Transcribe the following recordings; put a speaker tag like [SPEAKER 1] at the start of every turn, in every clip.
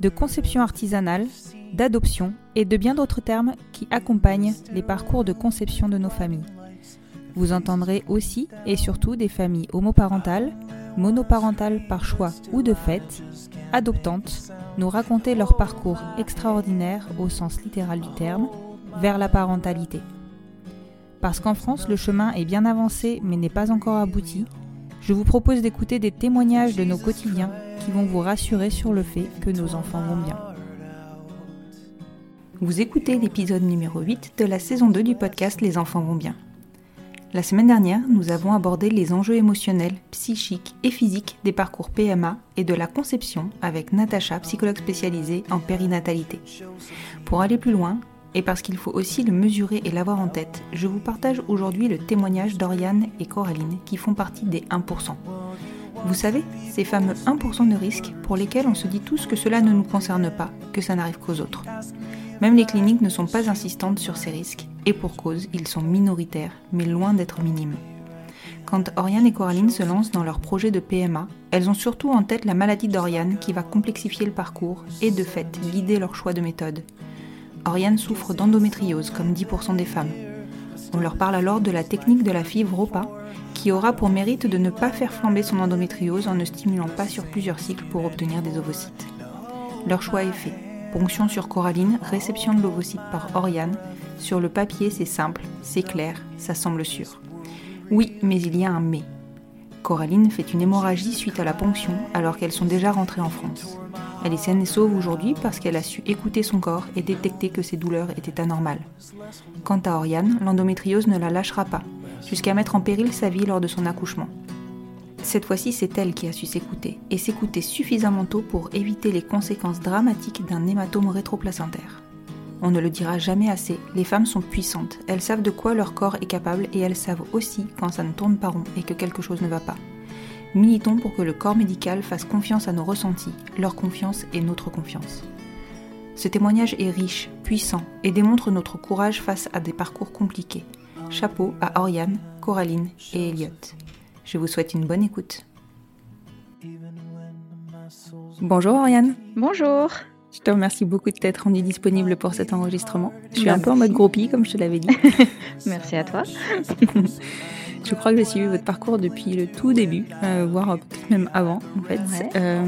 [SPEAKER 1] de conception artisanale, d'adoption et de bien d'autres termes qui accompagnent les parcours de conception de nos familles. Vous entendrez aussi et surtout des familles homoparentales, monoparentales par choix ou de fait, adoptantes, nous raconter leur parcours extraordinaire au sens littéral du terme vers la parentalité. Parce qu'en France, le chemin est bien avancé mais n'est pas encore abouti, je vous propose d'écouter des témoignages de nos quotidiens qui vont vous rassurer sur le fait que nos enfants vont bien. Vous écoutez l'épisode numéro 8 de la saison 2 du podcast Les enfants vont bien. La semaine dernière, nous avons abordé les enjeux émotionnels, psychiques et physiques des parcours PMA et de la conception avec Natacha, psychologue spécialisée en périnatalité. Pour aller plus loin, et parce qu'il faut aussi le mesurer et l'avoir en tête, je vous partage aujourd'hui le témoignage d'Oriane et Coraline qui font partie des 1%. Vous savez, ces fameux 1% de risque pour lesquels on se dit tous que cela ne nous concerne pas, que ça n'arrive qu'aux autres. Même les cliniques ne sont pas insistantes sur ces risques, et pour cause, ils sont minoritaires, mais loin d'être minimes. Quand Oriane et Coraline se lancent dans leur projet de PMA, elles ont surtout en tête la maladie d'Oriane qui va complexifier le parcours et de fait guider leur choix de méthode. Oriane souffre d'endométriose comme 10% des femmes. On leur parle alors de la technique de la fibre ROPA, qui aura pour mérite de ne pas faire flamber son endométriose en ne stimulant pas sur plusieurs cycles pour obtenir des ovocytes. Leur choix est fait. Ponction sur Coraline, réception de l'ovocyte par Oriane. Sur le papier, c'est simple, c'est clair, ça semble sûr. Oui, mais il y a un mais. Coraline fait une hémorragie suite à la ponction alors qu'elles sont déjà rentrées en France. Elle est saine et sauve aujourd'hui parce qu'elle a su écouter son corps et détecter que ses douleurs étaient anormales. Quant à Oriane, l'endométriose ne la lâchera pas, jusqu'à mettre en péril sa vie lors de son accouchement. Cette fois-ci, c'est elle qui a su s'écouter, et s'écouter suffisamment tôt pour éviter les conséquences dramatiques d'un hématome rétroplacentaire. On ne le dira jamais assez, les femmes sont puissantes, elles savent de quoi leur corps est capable et elles savent aussi quand ça ne tourne pas rond et que quelque chose ne va pas. Militons pour que le corps médical fasse confiance à nos ressentis, leur confiance et notre confiance. Ce témoignage est riche, puissant et démontre notre courage face à des parcours compliqués. Chapeau à Oriane, Coraline et Elliot. Je vous souhaite une bonne écoute. Bonjour Oriane.
[SPEAKER 2] Bonjour.
[SPEAKER 1] Je te remercie beaucoup de t'être rendue disponible pour cet enregistrement. Je suis un peu en mode groupie, comme je te l'avais dit.
[SPEAKER 2] Merci à toi.
[SPEAKER 1] Je crois que j'ai suivi votre parcours depuis le tout début, euh, voire peut-être même avant en fait.
[SPEAKER 2] Ouais.
[SPEAKER 1] Euh,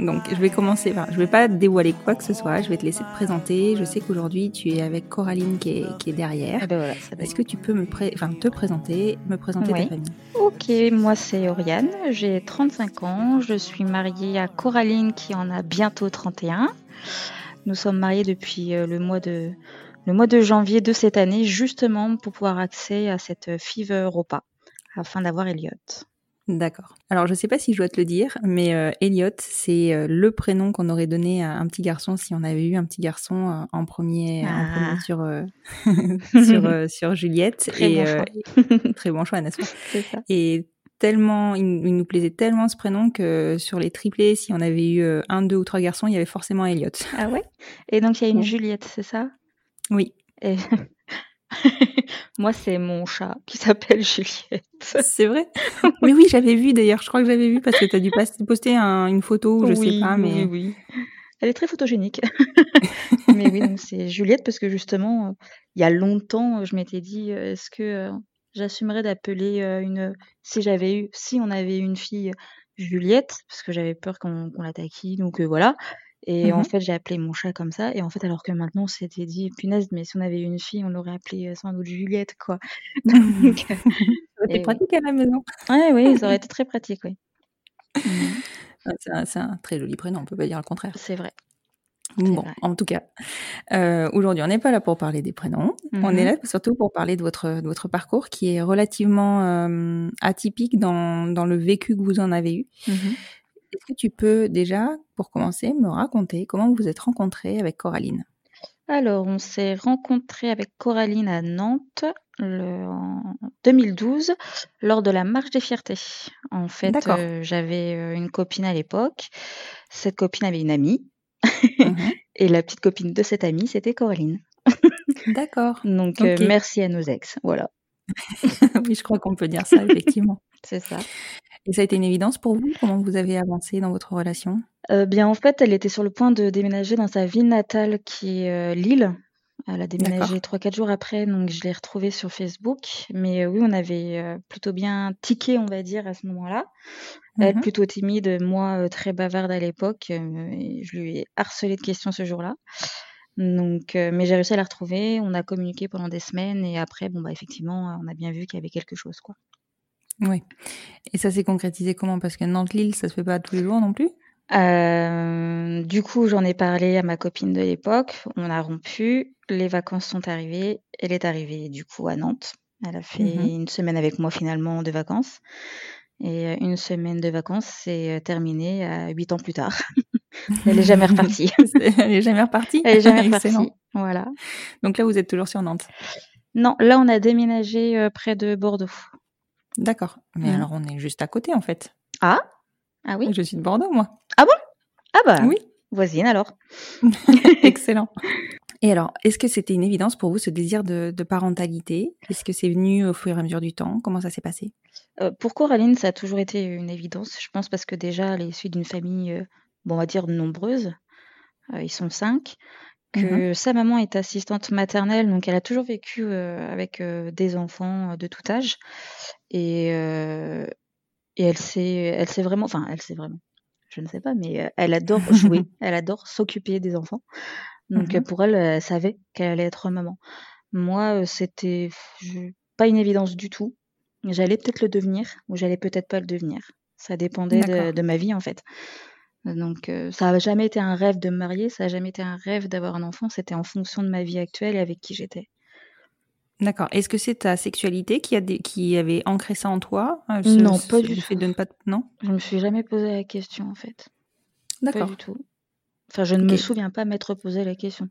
[SPEAKER 1] donc je vais commencer, enfin, je vais pas dévoiler quoi que ce soit, je vais te laisser te présenter. Je sais qu'aujourd'hui tu es avec Coraline qui est, qui est derrière.
[SPEAKER 2] Ah ben voilà,
[SPEAKER 1] Est-ce que tu peux me pré- te présenter, me présenter ta famille?
[SPEAKER 2] Ok, moi c'est Oriane, j'ai 35 ans, je suis mariée à Coraline qui en a bientôt 31. Nous sommes mariés depuis euh, le mois de le mois de janvier de cette année, justement pour pouvoir accéder à cette FIV repas, afin d'avoir Elliot.
[SPEAKER 1] D'accord. Alors je sais pas si je dois te le dire, mais euh, Elliot, c'est euh, le prénom qu'on aurait donné à un petit garçon si on avait eu un petit garçon euh, en premier, en
[SPEAKER 2] Ah.
[SPEAKER 1] premier sur sur sur Juliette
[SPEAKER 2] Très
[SPEAKER 1] et
[SPEAKER 2] bon choix.
[SPEAKER 1] très bon choix, n'est-ce pas?
[SPEAKER 2] C'est ça.
[SPEAKER 1] Et tellement, il, il nous plaisait tellement ce prénom que sur les triplés, si on avait eu un, deux ou trois garçons, il y avait forcément Elliot.
[SPEAKER 2] Ah ouais? Et donc il y a une. Juliette, c'est ça?
[SPEAKER 1] Oui,
[SPEAKER 2] Et moi c'est mon chat qui s'appelle Juliette.
[SPEAKER 1] c'est vrai? mais oui, j'avais vu d'ailleurs. Je crois que j'avais vu parce que tu as dû poster un- une photo ou je sais
[SPEAKER 2] Oui,
[SPEAKER 1] pas, mais
[SPEAKER 2] oui, oui. Elle est très photogénique. Mais oui, c'est Juliette parce que justement, euh, il y a longtemps, je m'étais dit, euh, est-ce que euh, j'assumerais d'appeler euh, une, si j'avais eu, si on avait eu une fille Juliette, parce que j'avais peur qu'on qu'on la taquine, donc voilà. Et en
[SPEAKER 1] Mhm.
[SPEAKER 2] fait, j'ai appelé mon chat comme ça. Et en fait, alors que maintenant, on s'était dit, punaise, mais si on avait eu une fille, on l'aurait appelée euh, sans doute Juliette, quoi. Donc, euh,
[SPEAKER 1] C'était
[SPEAKER 2] Et oui.
[SPEAKER 1] pratique à la maison.
[SPEAKER 2] ouais, oui, ça aurait été très pratique, oui. Mm,
[SPEAKER 1] Ah, C'est un, très joli prénom, on peut pas dire le contraire.
[SPEAKER 2] c'est vrai.
[SPEAKER 1] Bon,
[SPEAKER 2] vrai.
[SPEAKER 1] en tout cas, euh, aujourd'hui, on n'est pas là pour parler des prénoms. On est là surtout pour parler de votre, de votre parcours qui est relativement euh, atypique dans, dans le vécu que vous en avez eu. Est-ce que tu peux déjà, pour commencer, me raconter comment vous vous êtes rencontrés avec Coraline?
[SPEAKER 2] Alors, on s'est rencontrés avec Coraline à Nantes le- en 2012 lors de la marche des fiertés. En fait, euh, j'avais euh, une copine à l'époque. Cette copine avait une amie.
[SPEAKER 1] Mhm.
[SPEAKER 2] Et la petite copine de cette amie, c'était Coraline.
[SPEAKER 1] D'accord.
[SPEAKER 2] Donc, euh, merci à nos ex. Voilà,
[SPEAKER 1] oui, je crois qu'on peut dire ça, effectivement.
[SPEAKER 2] c'est ça.
[SPEAKER 1] Et ça a été une évidence pour vous? Comment vous avez avancé dans votre relation?
[SPEAKER 2] Euh, bien, en fait, elle était sur le point de déménager dans sa ville natale qui est euh, Lille. Elle a déménagé 3-4 jours après, donc je l'ai retrouvée sur Facebook. Mais euh, oui, on avait plutôt bien tiqué, on va dire, à ce moment-là. Elle
[SPEAKER 1] Mhm.
[SPEAKER 2] plutôt timide, moi très bavarde à l'époque. je lui ai harcelé de questions ce jour-là. Donc, euh, mais j'ai réussi à la retrouver. On a communiqué pendant des semaines et après, bon bah effectivement, on a bien vu qu'il y avait quelque chose, quoi.
[SPEAKER 1] Oui. Et ça s'est concrétisé comment? Parce que Nantes-Lille, ça se fait pas tous les jours non plus?
[SPEAKER 2] Euh, du coup, j'en ai parlé à ma copine de l'époque. On a rompu. Les vacances sont arrivées. Elle est arrivée du coup à Nantes. Elle a fait
[SPEAKER 1] Mhm.
[SPEAKER 2] une semaine avec moi finalement de vacances. Et euh, une semaine de vacances s'est euh, terminée à huit ans plus tard. Elle est jamais repartie.
[SPEAKER 1] Elle est jamais repartie?
[SPEAKER 2] Elle est jamais repartie. Voilà.
[SPEAKER 1] Donc là, vous êtes toujours sur Nantes?
[SPEAKER 2] Non, là on a déménagé euh, près de Bordeaux.
[SPEAKER 1] D'accord. Mais
[SPEAKER 2] Mhm.
[SPEAKER 1] alors, on est juste à côté, en fait.
[SPEAKER 2] Ah Ah oui
[SPEAKER 1] Je suis de Bordeaux, moi.
[SPEAKER 2] Ah bah
[SPEAKER 1] Oui.
[SPEAKER 2] voisine alors.
[SPEAKER 1] Excellent. Et alors, est-ce que c'était une évidence pour vous, ce désir de, de parentalité? Est-ce que c'est venu au fur et à mesure du temps? Comment ça s'est passé?
[SPEAKER 2] Euh, pour Coraline, ça a toujours été une évidence, je pense, parce que déjà, elle est issue d'une famille, euh, bon, on va dire, nombreuse. Euh, ils sont cinq. Que sa maman est assistante maternelle, donc elle a toujours vécu euh, avec euh, des enfants euh, de tout âge. Et, euh, et elle sait, elle sait vraiment, enfin, elle sait vraiment, je ne sais pas, mais elle adore jouer, elle adore s'occuper des enfants. Donc
[SPEAKER 1] Mhm.
[SPEAKER 2] pour elle, elle savait qu'elle allait être maman. Moi, c'était pas une évidence du tout. J'allais peut-être le devenir ou j'allais peut-être pas le devenir. Ça dépendait de ma vie en fait. Donc euh, ça n'a jamais été un rêve de me marier, ça n'a jamais été un rêve d'avoir un enfant. C'était en fonction de ma vie actuelle et avec qui j'étais.
[SPEAKER 1] D'accord. Est-ce que c'est ta sexualité qui, a des- qui avait ancré ça en toi euh,
[SPEAKER 2] Non, pas du
[SPEAKER 1] le fait
[SPEAKER 2] tout.
[SPEAKER 1] de ne pas... Non?
[SPEAKER 2] Je me suis jamais posé la question en fait. Pas
[SPEAKER 1] D'accord.
[SPEAKER 2] du tout. Enfin, je ne me souviens pas m'être posé la question.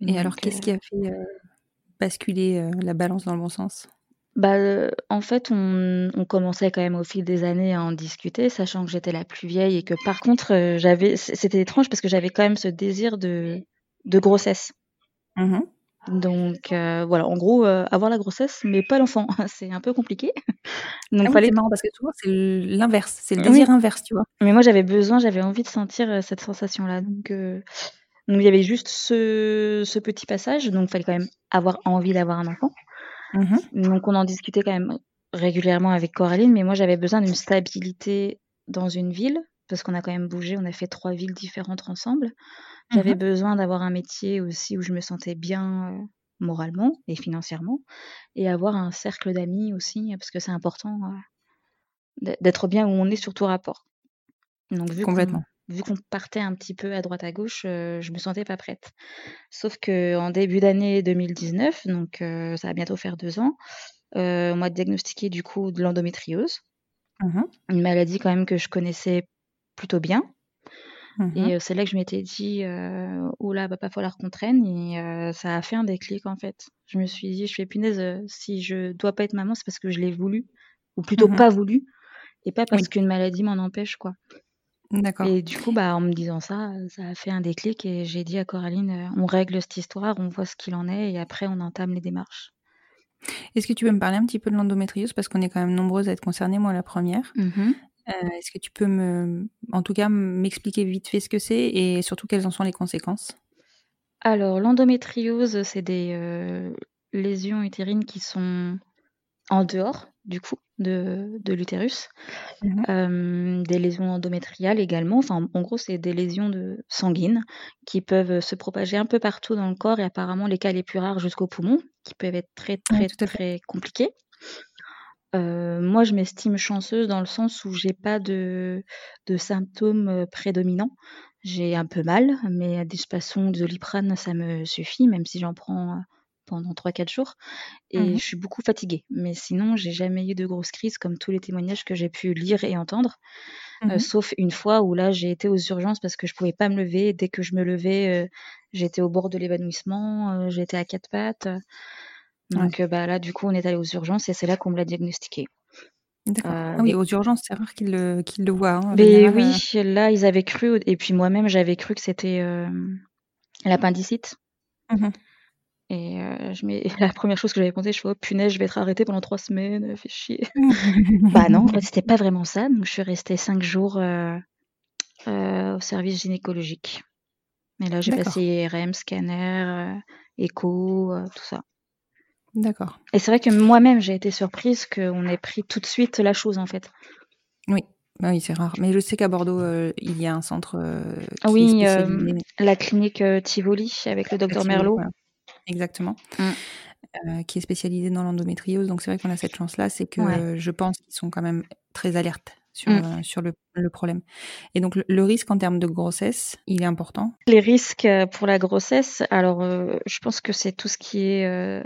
[SPEAKER 1] Et alors, qu'est-ce
[SPEAKER 2] euh,
[SPEAKER 1] qui a fait euh, basculer la balance dans le bon sens?
[SPEAKER 2] Bah, euh, en fait, on, on commençait quand même au fil des années à en discuter, sachant que j'étais la plus vieille et que par contre, euh, j'avais, c- c'était étrange parce que j'avais quand même ce désir de, de grossesse.
[SPEAKER 1] Mhm.
[SPEAKER 2] Donc euh, voilà, en gros, avoir la grossesse, mais pas l'enfant, c'est un peu compliqué. Donc
[SPEAKER 1] Ah
[SPEAKER 2] fallait.
[SPEAKER 1] c'est marrant parce que souvent c'est l'inverse, c'est le
[SPEAKER 2] Oui.
[SPEAKER 1] désir inverse, tu vois.
[SPEAKER 2] Mais moi, j'avais besoin, j'avais envie de sentir cette sensation-là. Donc, donc il y avait juste ce, ce petit passage, donc il fallait quand même avoir envie d'avoir un enfant.
[SPEAKER 1] Mhm.
[SPEAKER 2] Donc on en discutait quand même régulièrement avec Coraline, mais moi j'avais besoin d'une stabilité dans une ville, parce qu'on a quand même bougé, on a fait trois villes différentes ensemble. J'avais
[SPEAKER 1] Mhm.
[SPEAKER 2] besoin d'avoir un métier aussi où je me sentais bien euh, moralement et financièrement, et avoir un cercle d'amis aussi, parce que c'est important euh, d'être bien où on est sur tout rapport. Donc vu
[SPEAKER 1] Complètement.
[SPEAKER 2] Vu qu'on partait un petit peu à droite à gauche, euh, je me sentais pas prête. Sauf que en début d'année 2019, donc euh, ça va bientôt faire deux ans, euh, on m'a diagnostiqué du coup de l'endométriose,
[SPEAKER 1] Mhm.
[SPEAKER 2] une maladie quand même que je connaissais plutôt bien.
[SPEAKER 1] Mhm.
[SPEAKER 2] Et euh, c'est là que je m'étais dit, oula, va pas falloir qu'on traîne. Et ça a fait un déclic en fait. Je me suis dit, je fais punaise, si je dois pas être maman, c'est parce que je l'ai voulu, ou plutôt
[SPEAKER 1] Mhm.
[SPEAKER 2] pas voulu. et pas parce qu'une maladie m'en empêche, quoi.
[SPEAKER 1] D'accord.
[SPEAKER 2] Et du coup, bah, en me disant ça, ça a fait un déclic et j'ai dit à Coraline, on règle cette histoire, on voit ce qu'il en est et après on entame les démarches.
[SPEAKER 1] Est-ce que tu peux me parler un petit peu de l'endométriose? Parce qu'on est quand même nombreuses à être concernées, moi la première.
[SPEAKER 2] Mmh
[SPEAKER 1] est-ce que tu peux me, en tout cas, m'expliquer vite fait ce que c'est et surtout quelles en sont les conséquences?
[SPEAKER 2] Alors, l'endométriose, c'est des lésions utérines qui sont en dehors, du coup, de, l'utérus. Mmh des lésions endométriales également. Enfin, en gros, c'est des lésions de sanguines qui peuvent se propager un peu partout dans le corps et apparemment les cas les plus rares jusqu'au poumon, qui peuvent être très, très, très compliqués. moi, je m'estime chanceuse dans le sens où j'ai pas de, de symptômes prédominants. J'ai un peu mal, mais des façon de Doliprane, ça me suffit, même si j'en prends pendant 3-4 jours et
[SPEAKER 1] Mmh
[SPEAKER 2] je suis beaucoup fatiguée. Mais sinon, j'ai jamais eu de grosses crises comme tous les témoignages que j'ai pu lire et entendre,
[SPEAKER 1] mmh
[SPEAKER 2] sauf une fois où là, j'ai été aux urgences parce que je pouvais pas me lever. Dès que je me levais, j'étais au bord de l'évanouissement, j'étais à quatre pattes. Donc bah, là, du coup, on est allé aux urgences et c'est là qu'on me l'a diagnostiqué.
[SPEAKER 1] D'accord. ah oui, aux urgences, c'est rare qu'ils le, le voient. Hein,
[SPEAKER 2] mais oui, là, ils avaient cru, et puis moi-même, j'avais cru que c'était l'appendicite.
[SPEAKER 1] Mmh
[SPEAKER 2] et je la première chose que j'avais pensé, je fais: «Oh punaise, je vais être arrêtée pendant trois semaines, fait chier». Bah non, en fait, c'était pas vraiment ça, donc je suis restée cinq jours, au service gynécologique. Et là, j'ai passé IRM, scanner, écho, tout ça.
[SPEAKER 1] D'accord.
[SPEAKER 2] Et c'est vrai que moi-même, j'ai été surprise qu'on ait pris tout de suite la chose, en fait.
[SPEAKER 1] Oui. Bah oui, c'est rare. Mais je sais qu'à Bordeaux, il y a un centre,
[SPEAKER 2] qui Oui, la clinique, Tivoli avec le docteur Merlot.
[SPEAKER 1] Exactement. Mmh. Euh, qui est spécialisé dans l'endométriose. Donc c'est vrai qu'on a cette chance-là, c'est que je pense qu'ils sont quand même très alertes sur, mmh. euh, sur le, le, problème. Et donc le, risque en termes de grossesse, il est important?
[SPEAKER 2] Les risques euh, pour la grossesse, alors je pense que c'est tout ce qui est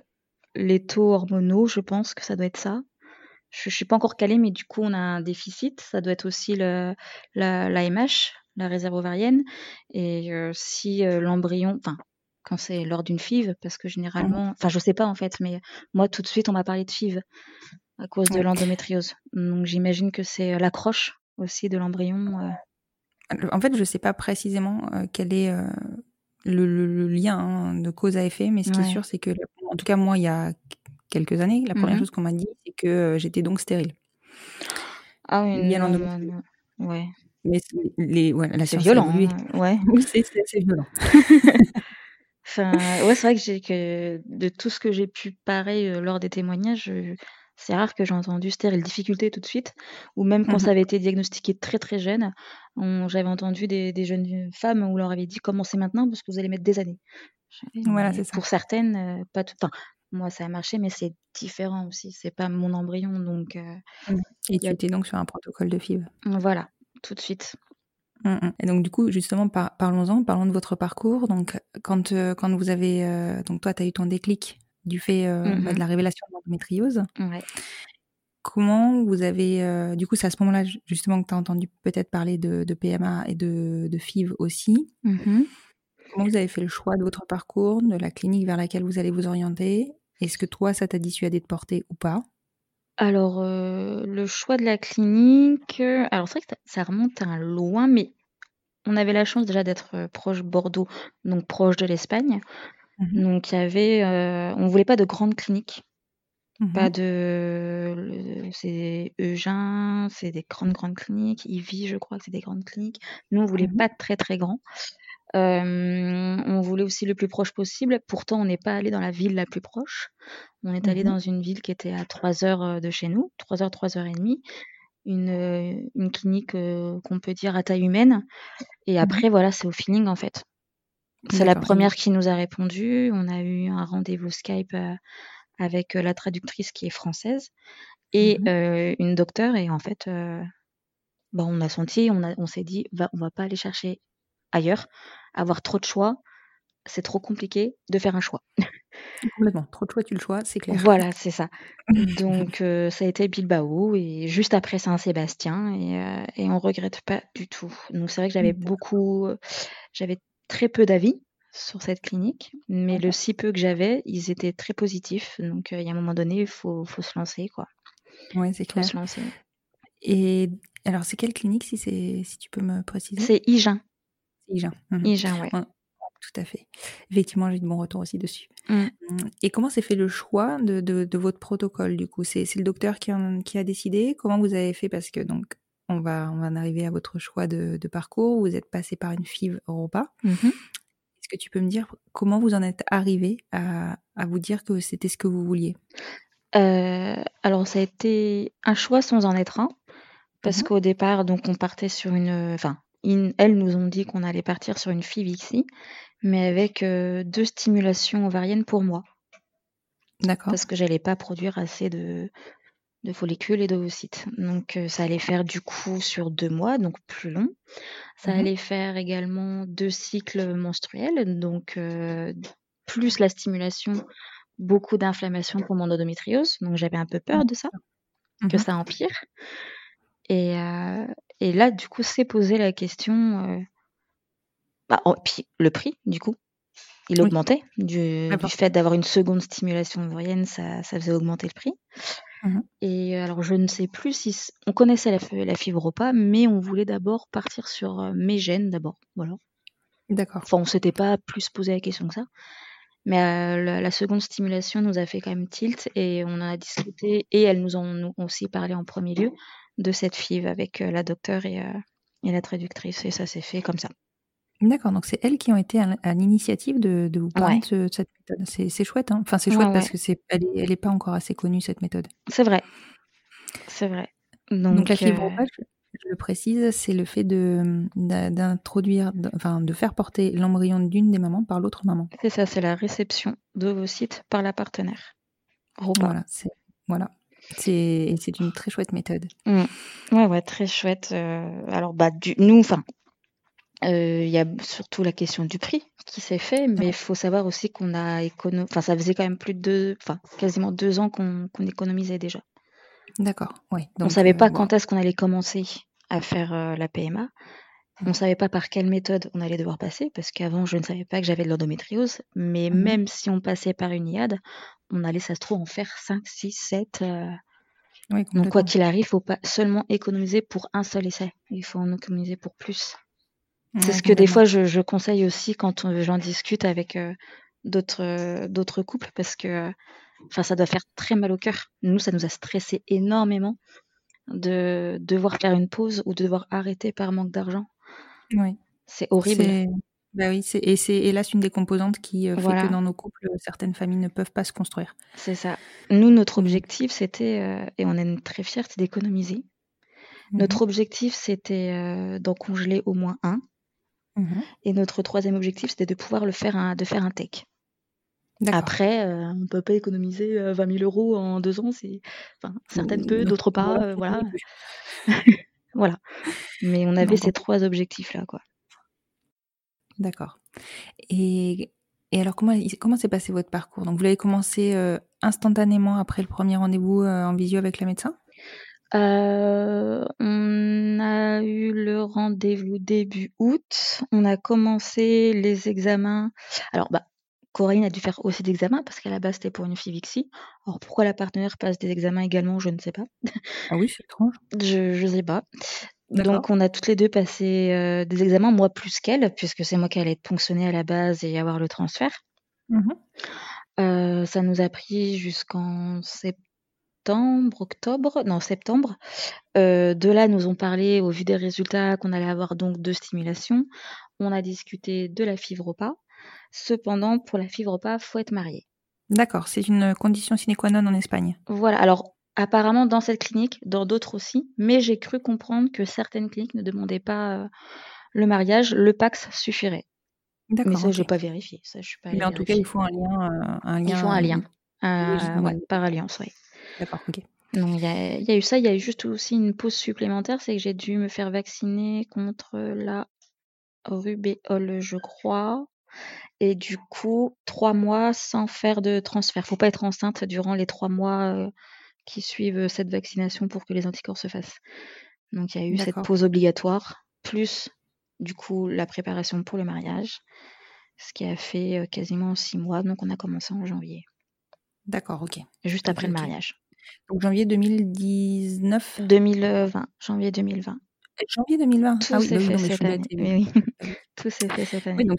[SPEAKER 2] les taux hormonaux, je pense que ça doit être ça. Je ne suis pas encore calée, mais du coup on a un déficit. Ça doit être aussi le, la, l'AMH, la réserve ovarienne. Et si l'embryon, enfin quand c'est lors d'une FIV, parce que généralement, enfin je sais pas en fait, mais moi tout de suite on m'a parlé de FIV à cause de l'endométriose. Donc j'imagine que c'est l'accroche aussi de l'embryon.
[SPEAKER 1] En fait, je sais pas précisément quel est le, lien hein, de cause à effet, mais ce qui est sûr, c'est que, en tout cas moi, il y a quelques années, la première mmh chose qu'on m'a dit, c'est que j'étais donc stérile.
[SPEAKER 2] Ah oui, ouais.
[SPEAKER 1] Mais les, ouais,
[SPEAKER 2] c'est violent. Hein, ouais.
[SPEAKER 1] Oui, c'est violent.
[SPEAKER 2] Enfin, ouais, c'est vrai que j'ai que de tout ce que j'ai pu parer, euh, lors des témoignages, c'est rare que j'ai entendu stérile difficulté tout de suite ou même quand mmh ça avait été diagnostiqué très, très jeune, j'avais entendu des des jeunes femmes où on leur avait dit: «Commencez maintenant parce que vous allez mettre des années».
[SPEAKER 1] Voilà, c'est ça.
[SPEAKER 2] pour certaines, euh, pas tout enfin, moi ça a marché mais c'est différent aussi, c'est pas mon embryon donc
[SPEAKER 1] mmh. Et tu étais donc sur un protocole de FIV?
[SPEAKER 2] voilà, tout de suite.
[SPEAKER 1] Mmh. Et donc du coup, justement, parlons-en, parlons de votre parcours. Donc quand, euh, quand vous avez, euh, donc toi, tu as eu ton déclic du fait euh, bah, de mmh la révélation de l'endométriose.
[SPEAKER 2] Ouais.
[SPEAKER 1] Comment vous avez, du coup, c'est à ce moment-là justement que tu as entendu peut-être parler de, de, PMA et de, de FIV aussi. Comment vous avez fait le choix de votre parcours, de la clinique vers laquelle vous allez vous orienter? Est-ce que toi, ça t'a dissuadé de porter ou pas?
[SPEAKER 2] Alors, le choix de la clinique, alors c'est vrai que ça remonte à loin, mais on avait la chance déjà d'être, proche Bordeaux, donc proche de l'Espagne. Mmh donc il y avait, on voulait pas de grandes cliniques. Mmh pas de c'est Eugin, c'est des grandes, grandes cliniques. Ivy, je crois que c'est des grandes cliniques. Nous, on voulait mmh pas très, très grand. on voulait aussi le plus proche possible. Pourtant, on n'est pas allé dans la ville la plus proche. On est allé dans une ville qui était à 3 heures, de chez nous, 3 heures, 3 heures et demie. Une, une clinique, qu'on peut dire à taille humaine. Et après voilà, c'est au feeling, en fait. C'est la première qui nous a répondu. On a eu un rendez-vous Skype, avec, la traductrice qui est française et mmh une docteure. Et en fait, bah, on a senti, on on s'est dit: «Va on va pas aller chercher ailleurs, avoir trop de choix, c'est trop compliqué de faire un choix».
[SPEAKER 1] Complètement, trop de choix, tu le choix, c'est clair.
[SPEAKER 2] Voilà, c'est ça. Donc ça a été Bilbao et juste après Saint-Sébastien et et on regrette pas du tout. Donc c'est vrai que j'avais beaucoup, j'avais très peu d'avis sur cette clinique, mais le si peu que j'avais, ils étaient très positifs. Donc il y a un moment donné, il faut faut se lancer, quoi.
[SPEAKER 1] Ouais, c'est clair.
[SPEAKER 2] se lancer.
[SPEAKER 1] Et alors, c'est quelle clinique, si, si tu peux me préciser?
[SPEAKER 2] C'est IGIN.
[SPEAKER 1] IGIN.
[SPEAKER 2] Mmh. IGIN, ouais.
[SPEAKER 1] Tout à fait. Effectivement, j'ai de bons retours aussi dessus. Mmh. Mmh. Et comment s'est fait le choix de, de, votre protocole, du coup? C'est le docteur qui, qui, a décidé Comment vous avez fait? Parce que, donc, on va, on va en arriver à votre choix de, de parcours. Vous êtes passé par une FIV Europa. Est-ce que tu peux me dire comment vous en êtes arrivé à, à vous dire que c'était ce que vous vouliez?
[SPEAKER 2] Euh, alors ça a été un choix sans en être un, parce
[SPEAKER 1] Mmh
[SPEAKER 2] qu'au départ, donc on partait sur une, enfin, elles nous ont dit qu'on allait partir sur une FIV-ICSI, mais avec, euh, deux stimulations ovariennes pour moi.
[SPEAKER 1] D'accord.
[SPEAKER 2] Parce que j'allais pas produire assez de de follicules et d'ovocytes. Donc, euh, ça allait faire du coup sur deux mois, donc plus long. Ça
[SPEAKER 1] Mmh
[SPEAKER 2] allait faire également deux cycles menstruels, donc, plus la stimulation beaucoup d'inflammation pour mon endométriose, donc j'avais un peu peur de ça, que
[SPEAKER 1] mmh
[SPEAKER 2] ça empire. Et, euh, et là, du coup, c'est posé la question. Euh, bah, oh, puis le prix, du coup, il augmentait. Du, du fait d'avoir une seconde stimulation ovarienne, ça, ça faisait augmenter le prix.
[SPEAKER 1] Mmh
[SPEAKER 2] Et alors, je ne sais plus si on connaissait la, la fibre ou pas, mais on voulait d'abord partir sur euh, mes gènes d'abord. Voilà.
[SPEAKER 1] D'accord.
[SPEAKER 2] Enfin, on s'était pas plus posé la question que ça. Mais la, seconde stimulation nous a fait quand même tilt et on en a discuté et elles nous ont, aussi parlé en premier lieu de cette FIV avec la docteure et, et, la traductrice et ça s'est fait comme ça.
[SPEAKER 1] D'accord, donc c'est elles qui ont été à, l'initiative de, de, vous parler de, cette méthode. C'est chouette, hein enfin c'est chouette parce que c'est elle n'est pas encore assez connue cette méthode.
[SPEAKER 2] C'est vrai, c'est vrai.
[SPEAKER 1] Donc, donc la fibropage, je le précise, c'est le fait de d'introduire, enfin de faire porter l'embryon d'une des mamans par l'autre maman.
[SPEAKER 2] C'est ça, c'est la réception d'ovocytes par la partenaire.
[SPEAKER 1] Voilà, c'est voilà. C'est une très chouette méthode.
[SPEAKER 2] Mmh. Ouais, ouais, très chouette. Euh, alors, bah, du, nous, enfin, euh, il y a surtout la question du prix qui s'est fait, mais il faut savoir aussi qu'on a économisé, enfin, ça faisait quand même plus de deux, enfin, quasiment deux ans qu'on économisait déjà.
[SPEAKER 1] D'accord, oui.
[SPEAKER 2] On ne savait pas quand est-ce qu'on allait commencer à faire la PMA. On ne savait pas par quelle méthode on allait devoir passer, parce qu'avant, je ne savais pas que j'avais de l'endométriose. Mais mmh même si on passait par une IAD, on allait, ça se trouve, en faire 5, 6, 7. Donc, quoi qu'il arrive, il ne faut pas seulement économiser pour un seul essai. Il faut en économiser pour plus. C'est ce que des fois, je, conseille aussi quand j'en discute avec d'autres couples, parce que Enfin, ça doit faire très mal au cœur. Nous, ça nous a stressé énormément de devoir faire une pause ou de devoir arrêter par manque d'argent.
[SPEAKER 1] Oui.
[SPEAKER 2] C'est horrible.
[SPEAKER 1] Bah oui, et c'est hélas une des composantes qui euh, fait que dans nos couples, certaines familles ne peuvent pas se construire.
[SPEAKER 2] C'est ça. Nous, notre objectif, c'était, euh, et on est très fiers, c'est d'économiser. Notre mmh objectif, c'était euh, d'en congeler au moins un. Mmh et notre troisième objectif, c'était de pouvoir le faire, un, de faire un tech. Après, euh, on ne peut pas économiser 20 euh, 000 euros en deux ans. C'est, enfin, certaines peuvent, d'autres pas. Euh, voilà. voilà. Mais on avait ces trois objectifs-là, quoi.
[SPEAKER 1] D'accord. Et, et, alors, comment, comment s'est passé votre parcours? Donc, vous l'avez commencé instantanément après le premier rendez-vous en visio avec le médecin?
[SPEAKER 2] On a eu le rendez-vous début août. On a commencé les examens. Alors, bah, Corinne a dû faire aussi des examens parce qu'à la base c'était pour une FIVIXI. Alors pourquoi la partenaire passe des examens également, je ne sais pas.
[SPEAKER 1] Ah oui, c'est étrange.
[SPEAKER 2] je ne sais pas. Donc on a toutes les deux passé euh, des examens, moi plus qu'elle, puisque c'est moi qui allais être ponctionnée à la base et avoir le transfert. Mmh euh, ça nous a pris jusqu'en septembre, octobre, non septembre. Euh, de là, nous ont parlé au vu des résultats qu'on allait avoir donc deux stimulations. On a discuté de la fibropa. Cependant, pour la fibre pas, faut être marié.
[SPEAKER 1] D'accord, c'est une condition sine qua non en Espagne.
[SPEAKER 2] Voilà, alors apparemment dans cette clinique, dans d'autres aussi, mais j'ai cru comprendre que certaines cliniques ne demandaient pas euh, le mariage, le Pax suffirait. Mais ça, je n'ai pas vérifié. Ça, je suis pas
[SPEAKER 1] mais en tout cas, il faut un lien. Euh, un lien
[SPEAKER 2] il faut un lien. Euh, par alliance, oui.
[SPEAKER 1] D'accord, ok.
[SPEAKER 2] il y, a eu ça, il y a eu juste aussi une pause supplémentaire, c'est que j'ai dû me faire vacciner contre la rubéole, je crois. Et du coup, trois mois sans faire de transfert. Faut pas être enceinte durant les trois mois euh, qui suivent cette vaccination pour que les anticorps se fassent. Donc il y a eu cette pause obligatoire, plus du coup la préparation pour le mariage, ce qui a fait euh, quasiment six mois. Donc on a commencé en janvier.
[SPEAKER 1] D'accord, ok.
[SPEAKER 2] Juste après le mariage.
[SPEAKER 1] Donc janvier 2019
[SPEAKER 2] 2020, janvier 2020.
[SPEAKER 1] Janvier 2020
[SPEAKER 2] Tout
[SPEAKER 1] Ah
[SPEAKER 2] s'est
[SPEAKER 1] bah oui,
[SPEAKER 2] fait cette année.
[SPEAKER 1] oui.
[SPEAKER 2] Tout s'est fait cette année.
[SPEAKER 1] donc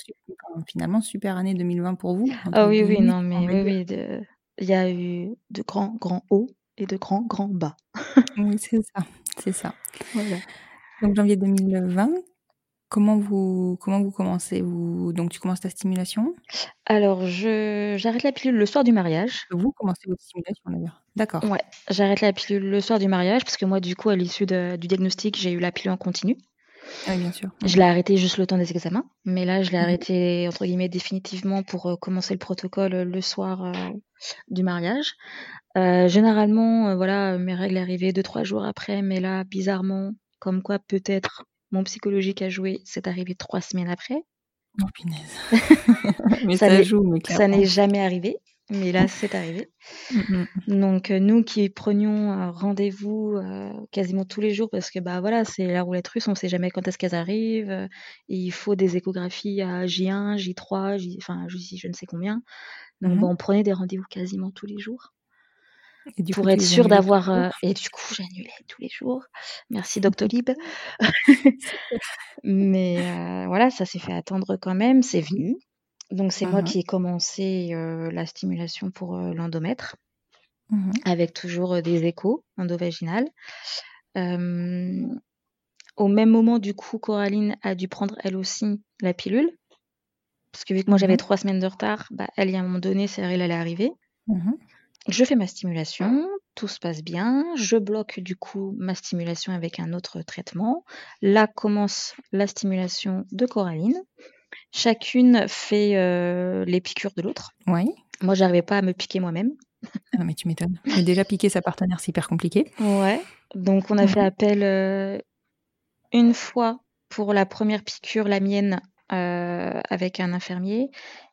[SPEAKER 1] finalement, super année 2020 pour vous,
[SPEAKER 2] Ah oui, oui, non,
[SPEAKER 1] on
[SPEAKER 2] mais oui, oui, de- il y a eu de grands, grands hauts et de grands, grands bas.
[SPEAKER 1] Oui, c'est ça, c'est ça.
[SPEAKER 2] Voilà.
[SPEAKER 1] Donc janvier 2020, comment vous, comment vous commencez? Vous, Donc tu commences ta stimulation?
[SPEAKER 2] Alors, je j'arrête la pilule le soir du mariage.
[SPEAKER 1] Vous commencez votre stimulation d'ailleurs. D'accord.
[SPEAKER 2] Ouais, j'arrête la pilule le soir du mariage parce que moi, du coup, à l'issue de- du diagnostic, j'ai eu la pilule en continu.
[SPEAKER 1] Oui, bien sûr.
[SPEAKER 2] Je l'ai arrêtée juste le temps des examens, mais là, je l'ai
[SPEAKER 1] Mhm.
[SPEAKER 2] arrêtée entre guillemets définitivement pour euh, commencer le protocole euh, le soir euh, du mariage. Généralement, voilà, mes règles arrivaient deux trois jours après, mais là, bizarrement, comme quoi peut-être mon psychologique a joué, c'est arrivé trois semaines après.
[SPEAKER 1] Oh punaise. mais
[SPEAKER 2] Ça
[SPEAKER 1] joue, mais
[SPEAKER 2] Ça n'est jamais arrivé, mais là, c'est arrivé.
[SPEAKER 1] Mm, mm.
[SPEAKER 2] Donc euh, nous qui prenions euh, rendez-vous euh, quasiment tous les jours parce que bah voilà c'est la roulette russe, on sait jamais quand est-ce qu'elles arrivent. euh, et il faut des échographies à J1, J3, J... enfin je ne sais combien. Donc bah, on prenait des rendez-vous quasiment tous les jours
[SPEAKER 1] Et du
[SPEAKER 2] pour
[SPEAKER 1] coup,
[SPEAKER 2] être sûr d'avoir. euh, Et du coup j'annulais tous les jours. Merci Doctolib. Mais euh, voilà ça s'est fait attendre quand même, c'est venu. Donc c'est moi qui ai commencé euh, la stimulation pour euh, l'endomètre. Avec toujours euh, des échos endovaginales. Euh, au même moment, du coup, Coraline a dû prendre elle aussi la pilule. Parce que vu que moi j'avais trois semaines de retard, bah, elle, il y a un moment donné, c'est elle allait arriver.
[SPEAKER 1] Mhm.
[SPEAKER 2] Je fais ma stimulation, tout se passe bien. Je bloque du coup ma stimulation avec un autre traitement. Là commence la stimulation de Coraline. Chacune fait euh, les piqûres de l'autre.
[SPEAKER 1] Oui.
[SPEAKER 2] Moi, j'arrivais pas à me piquer moi-même.
[SPEAKER 1] Ah non, mais tu m'étonnes. Mais déjà piquer sa partenaire, c'est hyper compliqué.
[SPEAKER 2] Ouais. Donc on a fait appel euh, une fois pour la première piqûre, la mienne, euh, avec un infirmier,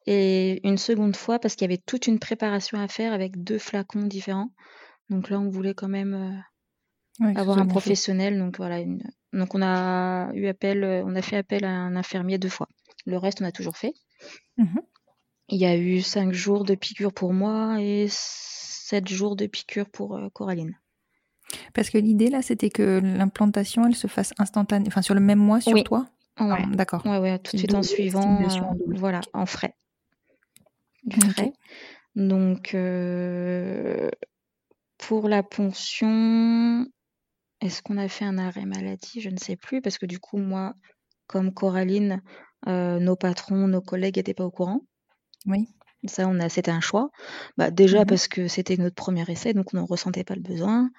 [SPEAKER 2] et une seconde fois parce qu'il y avait toute une préparation à faire avec deux flacons différents. Donc là, on voulait quand même euh,
[SPEAKER 1] Ouais,
[SPEAKER 2] avoir un
[SPEAKER 1] fait.
[SPEAKER 2] professionnel. Donc voilà. une- Donc on a eu appel, on a fait appel à un infirmier deux fois. Le reste, on a toujours fait.
[SPEAKER 1] Mhm.
[SPEAKER 2] Il y a eu cinq jours de piqûre pour moi et sept jours de piqûre pour euh, Coraline.
[SPEAKER 1] Parce que l'idée là, c'était que l'implantation, elle se fasse instantanément, enfin sur le même mois sur
[SPEAKER 2] Oui.
[SPEAKER 1] toi.
[SPEAKER 2] Ouais.
[SPEAKER 1] Ah, D'accord.
[SPEAKER 2] Ouais, ouais, tout de suite en suivant, euh, voilà, en frais. Du
[SPEAKER 1] Ok.
[SPEAKER 2] frais. Donc, euh, pour la ponction, est-ce qu'on a fait un arrêt maladie? Je ne sais plus, parce que du coup, moi, comme Coraline, euh, nos patrons, nos collègues n'étaient pas au courant.
[SPEAKER 1] Oui.
[SPEAKER 2] Ça, on a, c'était un choix. Bah, déjà
[SPEAKER 1] Mhm.
[SPEAKER 2] parce que c'était notre premier essai, donc on n'en ressentait pas le besoin.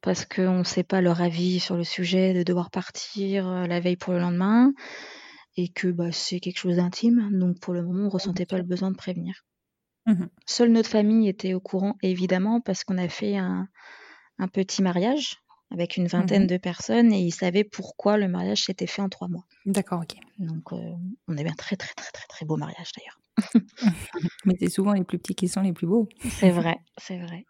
[SPEAKER 2] Parce qu'on ne sait pas leur avis sur le sujet de devoir partir euh, la veille pour le lendemain. Et que bah, c'est quelque chose d'intime. Donc pour le moment, on ne ressentait pas le besoin de prévenir.
[SPEAKER 1] Mhm.
[SPEAKER 2] Seule notre famille était au courant, évidemment, parce qu'on a fait un, un petit mariage avec une vingtaine
[SPEAKER 1] Mhm.
[SPEAKER 2] de personnes et ils savaient pourquoi le mariage s'était fait en trois mois.
[SPEAKER 1] D'accord, ok.
[SPEAKER 2] Donc euh, on avait un très très très très très beau mariage d'ailleurs.
[SPEAKER 1] Mais c'est souvent les plus petits qui sont les plus beaux.
[SPEAKER 2] C'est vrai, c'est vrai.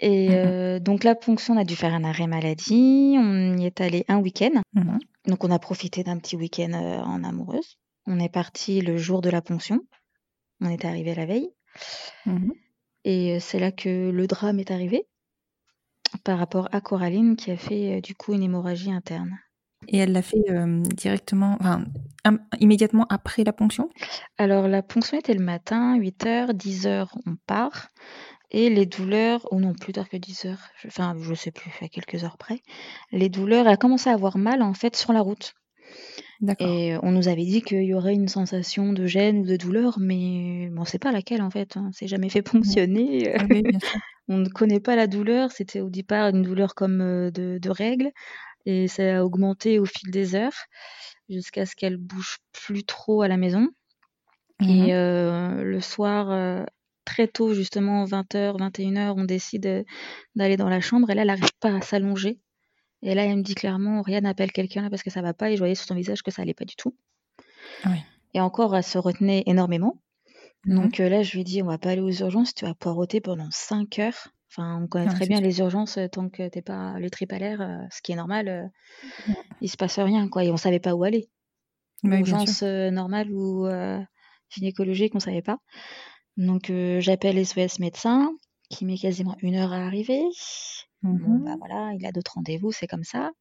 [SPEAKER 2] Et
[SPEAKER 1] Mhm.
[SPEAKER 2] euh, donc la ponction, on a dû faire un arrêt maladie. On y est allé un week-end.
[SPEAKER 1] Mhm.
[SPEAKER 2] Donc on a profité d'un petit week-end euh, en amoureuse. On est parti le jour de la ponction. On était arrivé la veille. Et c'est là que le drame est arrivé par rapport à Coraline qui a fait euh, du coup une hémorragie interne.
[SPEAKER 1] Et elle l'a fait euh, directement, enfin im- immédiatement après la ponction?
[SPEAKER 2] Alors la ponction était le matin, 8h, 10h on part. Et les douleurs, ou non, plus tard que 10 heures, je- enfin je sais plus, à quelques heures près, les douleurs, elle a commencé à avoir mal en fait sur la route.
[SPEAKER 1] D'accord.
[SPEAKER 2] Et on nous avait dit qu'il y aurait une sensation de gêne ou de douleur, mais bon, on sait pas laquelle en fait. Hein. C'est jamais fait ponctionner.
[SPEAKER 1] Ah oui, bien sûr.
[SPEAKER 2] On ne connaît pas la douleur. C'était au départ une douleur comme euh, de, de règles, et ça a augmenté au fil des heures jusqu'à ce qu'elle bouge plus trop à la maison.
[SPEAKER 1] Mhm.
[SPEAKER 2] Et euh, le soir, euh, très tôt, justement, 20h, 21h, on décide d'aller dans la chambre. Et là, elle n'arrive pas à s'allonger. Et là, elle me dit clairement, Oriane appelle quelqu'un là parce que ça va pas. Et je voyais sur son visage que ça allait pas du tout.
[SPEAKER 1] Oui.
[SPEAKER 2] Et encore, elle se retenait énormément.
[SPEAKER 1] Mhm.
[SPEAKER 2] Donc euh, là, je lui dis, on va pas aller aux urgences, tu vas poireauter pendant 5 heures. Enfin, on connaît très bien
[SPEAKER 1] sûr.
[SPEAKER 2] les urgences, euh, tant que t'es pas le trip à l'air, euh, ce qui est normal,
[SPEAKER 1] Ouais.
[SPEAKER 2] il se passe rien, quoi. Et on savait pas où aller. Urgence normale ou gynécologique, on savait pas. Donc euh, j'appelle SOS médecin. qui met quasiment une heure à arriver. Bon, bah voilà, il a d'autres rendez-vous, c'est comme ça.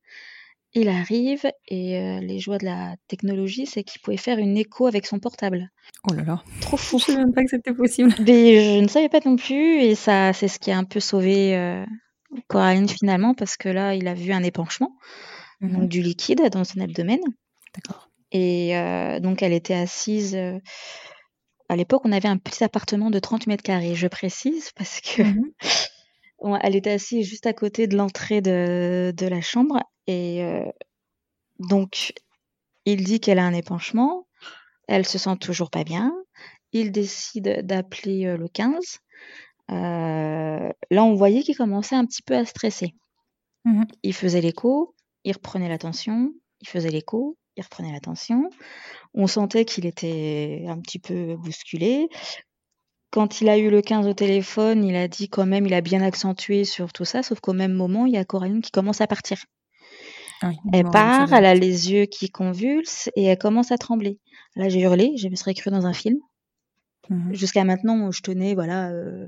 [SPEAKER 2] Il arrive et euh, les joies de la technologie, c'est qu'il pouvait faire une écho avec son portable.
[SPEAKER 1] Oh là là.
[SPEAKER 2] Trop fou.
[SPEAKER 1] Je savais même pas que c'était possible.
[SPEAKER 2] Mais je ne savais pas non plus, et ça, c'est ce qui a un peu sauvé euh, Coraline finalement, parce que là, il a vu un épanchement,
[SPEAKER 1] Mhm.
[SPEAKER 2] donc du liquide dans son abdomen.
[SPEAKER 1] D'accord.
[SPEAKER 2] Et euh, donc, elle était assise. à l'époque, on avait un petit appartement de 30 mètres carrés, je précise, parce que
[SPEAKER 1] Mhm.
[SPEAKER 2] elle était assise juste à côté de l'entrée de, de la chambre. Et euh, donc, il dit qu'elle a un épanchement. Elle se sent toujours pas bien. Il décide d'appeler euh, le 15. Euh, là, on voyait qu'il commençait un petit peu à stresser.
[SPEAKER 1] Mhm.
[SPEAKER 2] Il faisait l'écho, il reprenait l'attention, il faisait l'écho, il reprenait l'attention. On sentait qu'il était un petit peu bousculé. Quand il a eu le 15 au téléphone, il a dit quand même, il a bien accentué sur tout ça, sauf qu'au même moment, il y a Coraline qui commence à partir.
[SPEAKER 1] Ah oui,
[SPEAKER 2] Elle part, elle a les yeux qui convulsent et elle commence à trembler. Là, j'ai hurlé, je me serais cru dans un film.
[SPEAKER 1] Mhm.
[SPEAKER 2] Jusqu'à maintenant, je tenais, voilà, euh,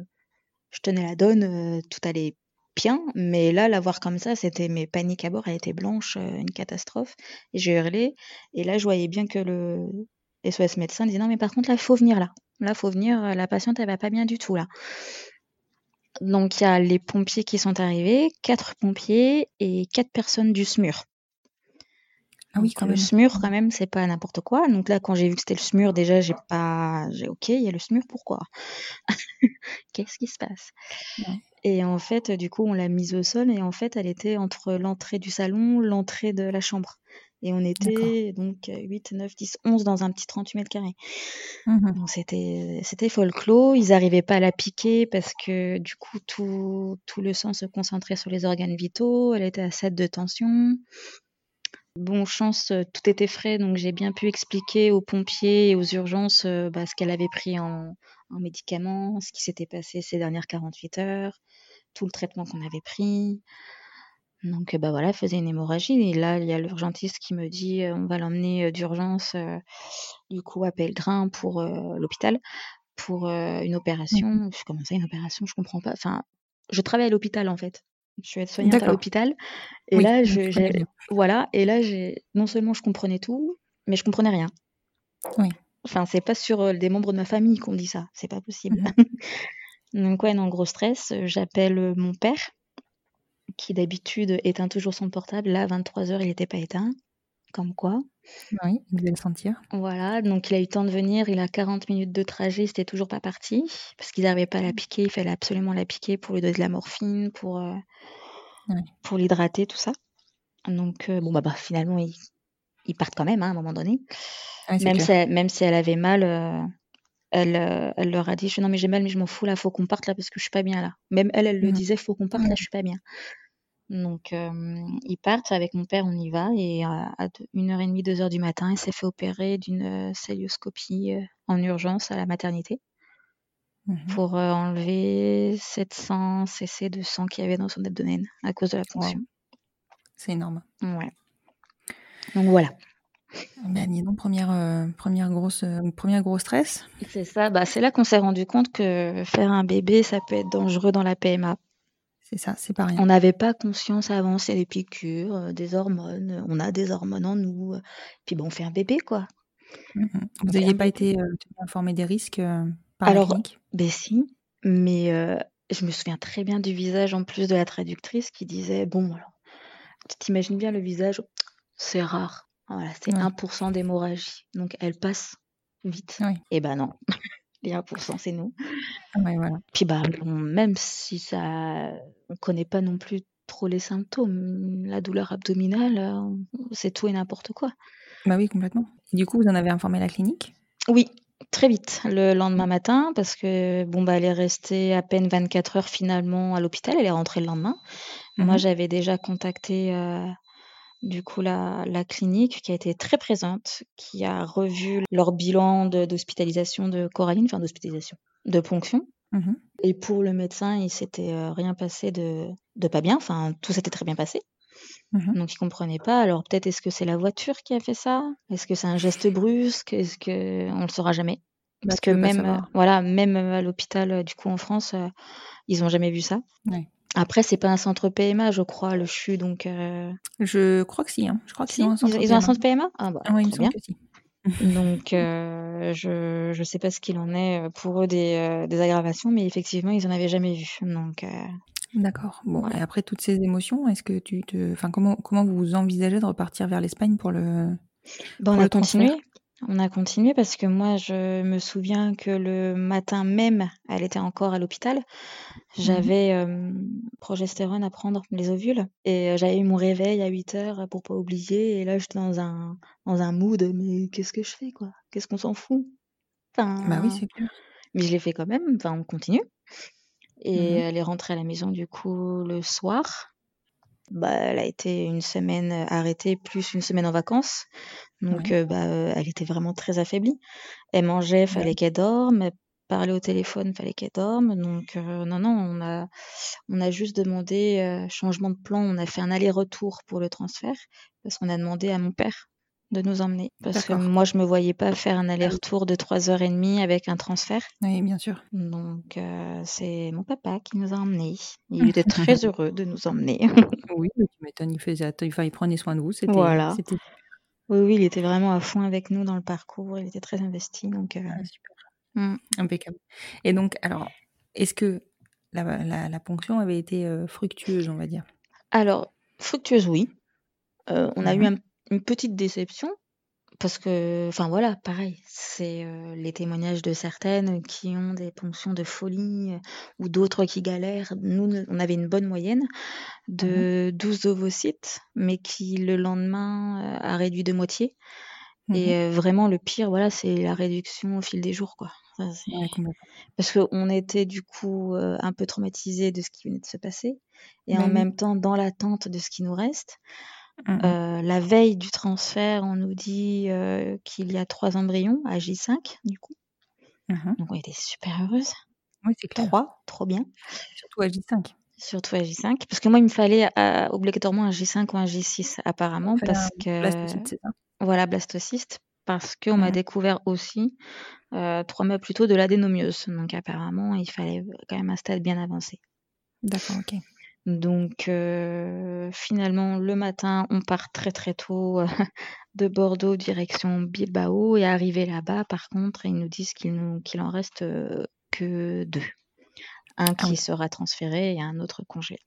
[SPEAKER 2] je tenais la donne, euh, tout allait bien, mais là, la voir comme ça, c'était mes paniques à bord, elle était blanche, euh, une catastrophe. Et j'ai hurlé, et là, je voyais bien que le SOS médecin disait non, mais par contre, là, il faut venir là. Là, faut venir, la patiente, elle va pas bien du tout là. Donc, il y a les pompiers qui sont arrivés, quatre pompiers et quatre personnes du SMUR.
[SPEAKER 1] Ah oui, quand
[SPEAKER 2] le
[SPEAKER 1] même.
[SPEAKER 2] SMUR, quand même, c'est pas n'importe quoi. Donc là, quand j'ai vu que c'était le SMUR, déjà, j'ai pas, j'ai ok, il y a le SMUR, pourquoi? Qu'est-ce qui se passe?
[SPEAKER 1] Ouais.
[SPEAKER 2] Et en fait, du coup, on l'a mise au sol et en fait, elle était entre l'entrée du salon, l'entrée de la chambre. Et on était donc 8, 9, 10, 11 dans un petit 38 mètres carrés. Donc c'était c'était folklore. Ils n'arrivaient pas à la piquer parce que du coup, tout, tout le sang se concentrait sur les organes vitaux. Elle était à 7 de tension. Bon, chance, euh, tout était frais, donc j'ai bien pu expliquer aux pompiers et aux urgences euh, bah, ce qu'elle avait pris en, en médicaments, ce qui s'était passé ces dernières 48 heures, tout le traitement qu'on avait pris. Donc, euh, bah voilà, elle faisait une hémorragie. Et là, il y a l'urgentiste qui me dit euh, on va l'emmener euh, d'urgence, du coup, à Pellegrin pour l'hôpital, pour une opération. Je comment ça, une opération Je comprends pas. Enfin, je travaille à l'hôpital en fait. Je suis aide-soignante à l'hôpital. Et
[SPEAKER 1] Oui,
[SPEAKER 2] là, je, voilà. Et là, j'ai, non seulement je comprenais tout, mais je comprenais rien.
[SPEAKER 1] Oui.
[SPEAKER 2] Enfin, c'est pas sur des membres de ma famille qu'on dit ça. C'est pas possible.
[SPEAKER 1] Mhm.
[SPEAKER 2] Donc, ouais, non, gros stress. J'appelle mon père, qui d'habitude éteint toujours son portable. Là, à 23h, il n'était pas éteint. Comme quoi.
[SPEAKER 1] Oui, il devait le sentir.
[SPEAKER 2] Voilà, donc il a eu le temps de venir, il a 40 minutes de trajet, c'était toujours pas parti, parce qu'ils n'arrivaient pas à la piquer, il fallait absolument la piquer pour lui donner de la morphine, pour, euh,
[SPEAKER 1] Ouais.
[SPEAKER 2] pour l'hydrater, tout ça. Donc, euh, bon, bah, bah, finalement, ils, ils partent quand même, hein, à un moment donné. Même si, elle, même si elle avait mal, euh, elle, elle leur a dit, non mais j'ai mal, mais je m'en fous, là, faut qu'on parte là, parce que je suis pas bien là. Même elle, elle le disait, faut qu'on parte là, je suis pas bien. Donc, euh, ils partent avec mon père, on y va, et à, à deux- une heure et demie, deux heures du matin, il s'est fait opérer d'une euh, célioscopie euh, en urgence à la maternité
[SPEAKER 1] Mhm.
[SPEAKER 2] pour euh, enlever 700 cc de sang qu'il y avait dans son abdomen à cause de la ponction.
[SPEAKER 1] C'est énorme.
[SPEAKER 2] Ouais. Donc voilà.
[SPEAKER 1] Ben, dis donc, première, euh, première, grosse, euh, première gros stress.
[SPEAKER 2] C'est ça, bah, c'est là qu'on s'est rendu compte que faire un bébé, ça peut être dangereux dans la PMA.
[SPEAKER 1] C'est ça, c'est pas rien.
[SPEAKER 2] On n'avait pas conscience avant, c'est des piqûres, euh, des hormones, on a des hormones en nous, euh, puis bon, on fait un bébé quoi.
[SPEAKER 1] Vous n'aviez pas été euh, informé des risques euh, par la
[SPEAKER 2] Alors,
[SPEAKER 1] clinique?
[SPEAKER 2] ben si, mais euh, je me souviens très bien du visage en plus de la traductrice qui disait Bon, alors, tu t'imagines bien le visage, c'est rare. Voilà, c'est
[SPEAKER 1] Ouais.
[SPEAKER 2] 1% d'hémorragie. Donc elle passe vite.
[SPEAKER 1] Oui.
[SPEAKER 2] Et ben non, les 1%, c'est nous.
[SPEAKER 1] Ouais, voilà.
[SPEAKER 2] Puis bah, on- même si ça, on connaît pas non plus trop les symptômes, la douleur abdominale, euh, c'est tout et n'importe quoi.
[SPEAKER 1] Bah oui, complètement. Du coup, vous en avez informé la clinique?
[SPEAKER 2] Oui, très vite, le lendemain matin, parce que bon bah elle est restée à peine 24 heures finalement à l'hôpital, elle est rentrée le lendemain. Moi
[SPEAKER 1] Mhm.
[SPEAKER 2] j'avais déjà contacté euh, du coup la, la clinique qui a été très présente, qui a revu leur bilan d'hospitalisation de, Coraline, enfin d'hospitalisation, de ponction.
[SPEAKER 1] Mhm.
[SPEAKER 2] Et pour le médecin, il s'était euh, rien passé de, de pas bien, enfin tout s'était très bien passé.
[SPEAKER 1] Mhm.
[SPEAKER 2] Donc il comprenait pas. Alors peut-être est-ce que c'est la voiture qui a fait ça? Est-ce que c'est un geste brusque? Est-ce que on le saura jamais?
[SPEAKER 1] Bah,
[SPEAKER 2] Parce que même,
[SPEAKER 1] savoir.
[SPEAKER 2] voilà, même à l'hôpital, euh, du coup, en France, euh, ils ont jamais vu ça.
[SPEAKER 1] Ouais.
[SPEAKER 2] Après, c'est pas un centre PMA, je crois, le CHU, donc. euh,
[SPEAKER 1] Je crois que si, hein. Je crois
[SPEAKER 2] Si,
[SPEAKER 1] ils ont un
[SPEAKER 2] ils,
[SPEAKER 1] centre
[SPEAKER 2] ils ont un
[SPEAKER 1] PMA.
[SPEAKER 2] centre PMA Ah bah,
[SPEAKER 1] Ah ouais, il me
[SPEAKER 2] bien.
[SPEAKER 1] que si.
[SPEAKER 2] Donc, euh, je je sais pas ce qu'il en est euh, pour eux des, euh, des aggravations, mais effectivement, ils en avaient jamais vu. Donc,
[SPEAKER 1] D'accord. Bon,
[SPEAKER 2] Voilà.
[SPEAKER 1] et après toutes ces émotions, est-ce que tu te, enfin, comment comment vous envisagez de repartir vers l'Espagne pour le
[SPEAKER 2] bah, on
[SPEAKER 1] pour
[SPEAKER 2] a continué. On a continué parce que moi, je me souviens que le matin même, elle était encore à l'hôpital.
[SPEAKER 1] Mhm.
[SPEAKER 2] J'avais euh, progestérone à prendre les ovules et j'avais eu mon réveil à 8 heures pour pas oublier. Et là, j'étais dans un dans un mood, mais qu'est-ce que je fais quoi? Qu'est-ce qu'on s'en fout?
[SPEAKER 1] Bah oui,
[SPEAKER 2] Enfin,
[SPEAKER 1] c'est clair.
[SPEAKER 2] mais je l'ai fait quand même. Enfin, on continue. Et
[SPEAKER 1] Mhm.
[SPEAKER 2] elle est rentrée à la maison du coup le soir. Bah, elle a été une semaine arrêtée plus une semaine en vacances. Donc
[SPEAKER 1] Ouais.
[SPEAKER 2] euh, bah, euh, elle était vraiment très affaiblie. Elle mangeait,
[SPEAKER 1] Ouais.
[SPEAKER 2] fallait qu'elle dorme. Elle parlait au téléphone, fallait qu'elle dorme. Donc euh, non, non, on a, on a juste demandé euh, changement de plan. On a fait un aller-retour pour le transfert parce qu'on a demandé à mon père de nous emmener. Parce que moi, je me voyais pas faire un
[SPEAKER 1] Ah
[SPEAKER 2] aller-retour de trois heures et demie avec un transfert.
[SPEAKER 1] Oui, bien sûr.
[SPEAKER 2] Donc, euh, c'est mon papa qui nous a emmenés. Il était très heureux de nous emmener.
[SPEAKER 1] Oui, mais tu m'étonnes, il faisait, enfin, il prenait soin de vous, c'était,
[SPEAKER 2] Voilà.
[SPEAKER 1] c'était
[SPEAKER 2] Oui, oui, il était vraiment à fond avec nous dans le parcours. Il était très investi. Donc, euh,
[SPEAKER 1] ah, super,
[SPEAKER 2] mm.
[SPEAKER 1] impeccable. Et donc, alors, est-ce que la, la, la ponction avait été euh, fructueuse, on va dire?
[SPEAKER 2] Alors, fructueuse, oui. Euh, on a eu un- une petite déception parce que, enfin voilà, pareil, c'est euh, les témoignages de certaines qui ont des ponctions de folie euh, ou d'autres qui galèrent. Nous, on avait une bonne moyenne de 12 ovocytes, mais qui le lendemain euh, a réduit de moitié.
[SPEAKER 1] Mhm.
[SPEAKER 2] Et vraiment, le pire, voilà, c'est la réduction au fil des jours, quoi. Ça,
[SPEAKER 1] Ouais.
[SPEAKER 2] Parce qu'on était du coup un peu traumatisés de ce qui venait de se passer, et
[SPEAKER 1] Bah
[SPEAKER 2] en même temps dans l'attente de ce qui nous reste.
[SPEAKER 1] Mhm.
[SPEAKER 2] Euh, la veille du transfert, on nous dit euh, qu'il y a trois embryons à J5, du coup.
[SPEAKER 1] Mhm.
[SPEAKER 2] Donc on était super heureuses.
[SPEAKER 1] Oui, c'est clair.
[SPEAKER 2] Trois, trop bien.
[SPEAKER 1] Surtout à J5.
[SPEAKER 2] Surtout à J5. Parce que moi, il me fallait euh, obligatoirement un J5 ou un J6 apparemment, parce que...
[SPEAKER 1] blastocyte, c'est ça
[SPEAKER 2] Voilà, blastocyste. Parce qu'on m'a
[SPEAKER 1] Mhm.
[SPEAKER 2] découvert aussi trois mois plus tôt de l'adénomiose. Donc apparemment, il fallait quand même un stade bien avancé.
[SPEAKER 1] D'accord, ok.
[SPEAKER 2] Donc euh, finalement, le matin, on part très très tôt euh, de Bordeaux direction Bilbao et arrivé là-bas, par contre, ils nous disent qu'il qu'il en reste euh, que deux. Un
[SPEAKER 1] Ah
[SPEAKER 2] qui
[SPEAKER 1] oui.
[SPEAKER 2] sera transféré et un autre congé.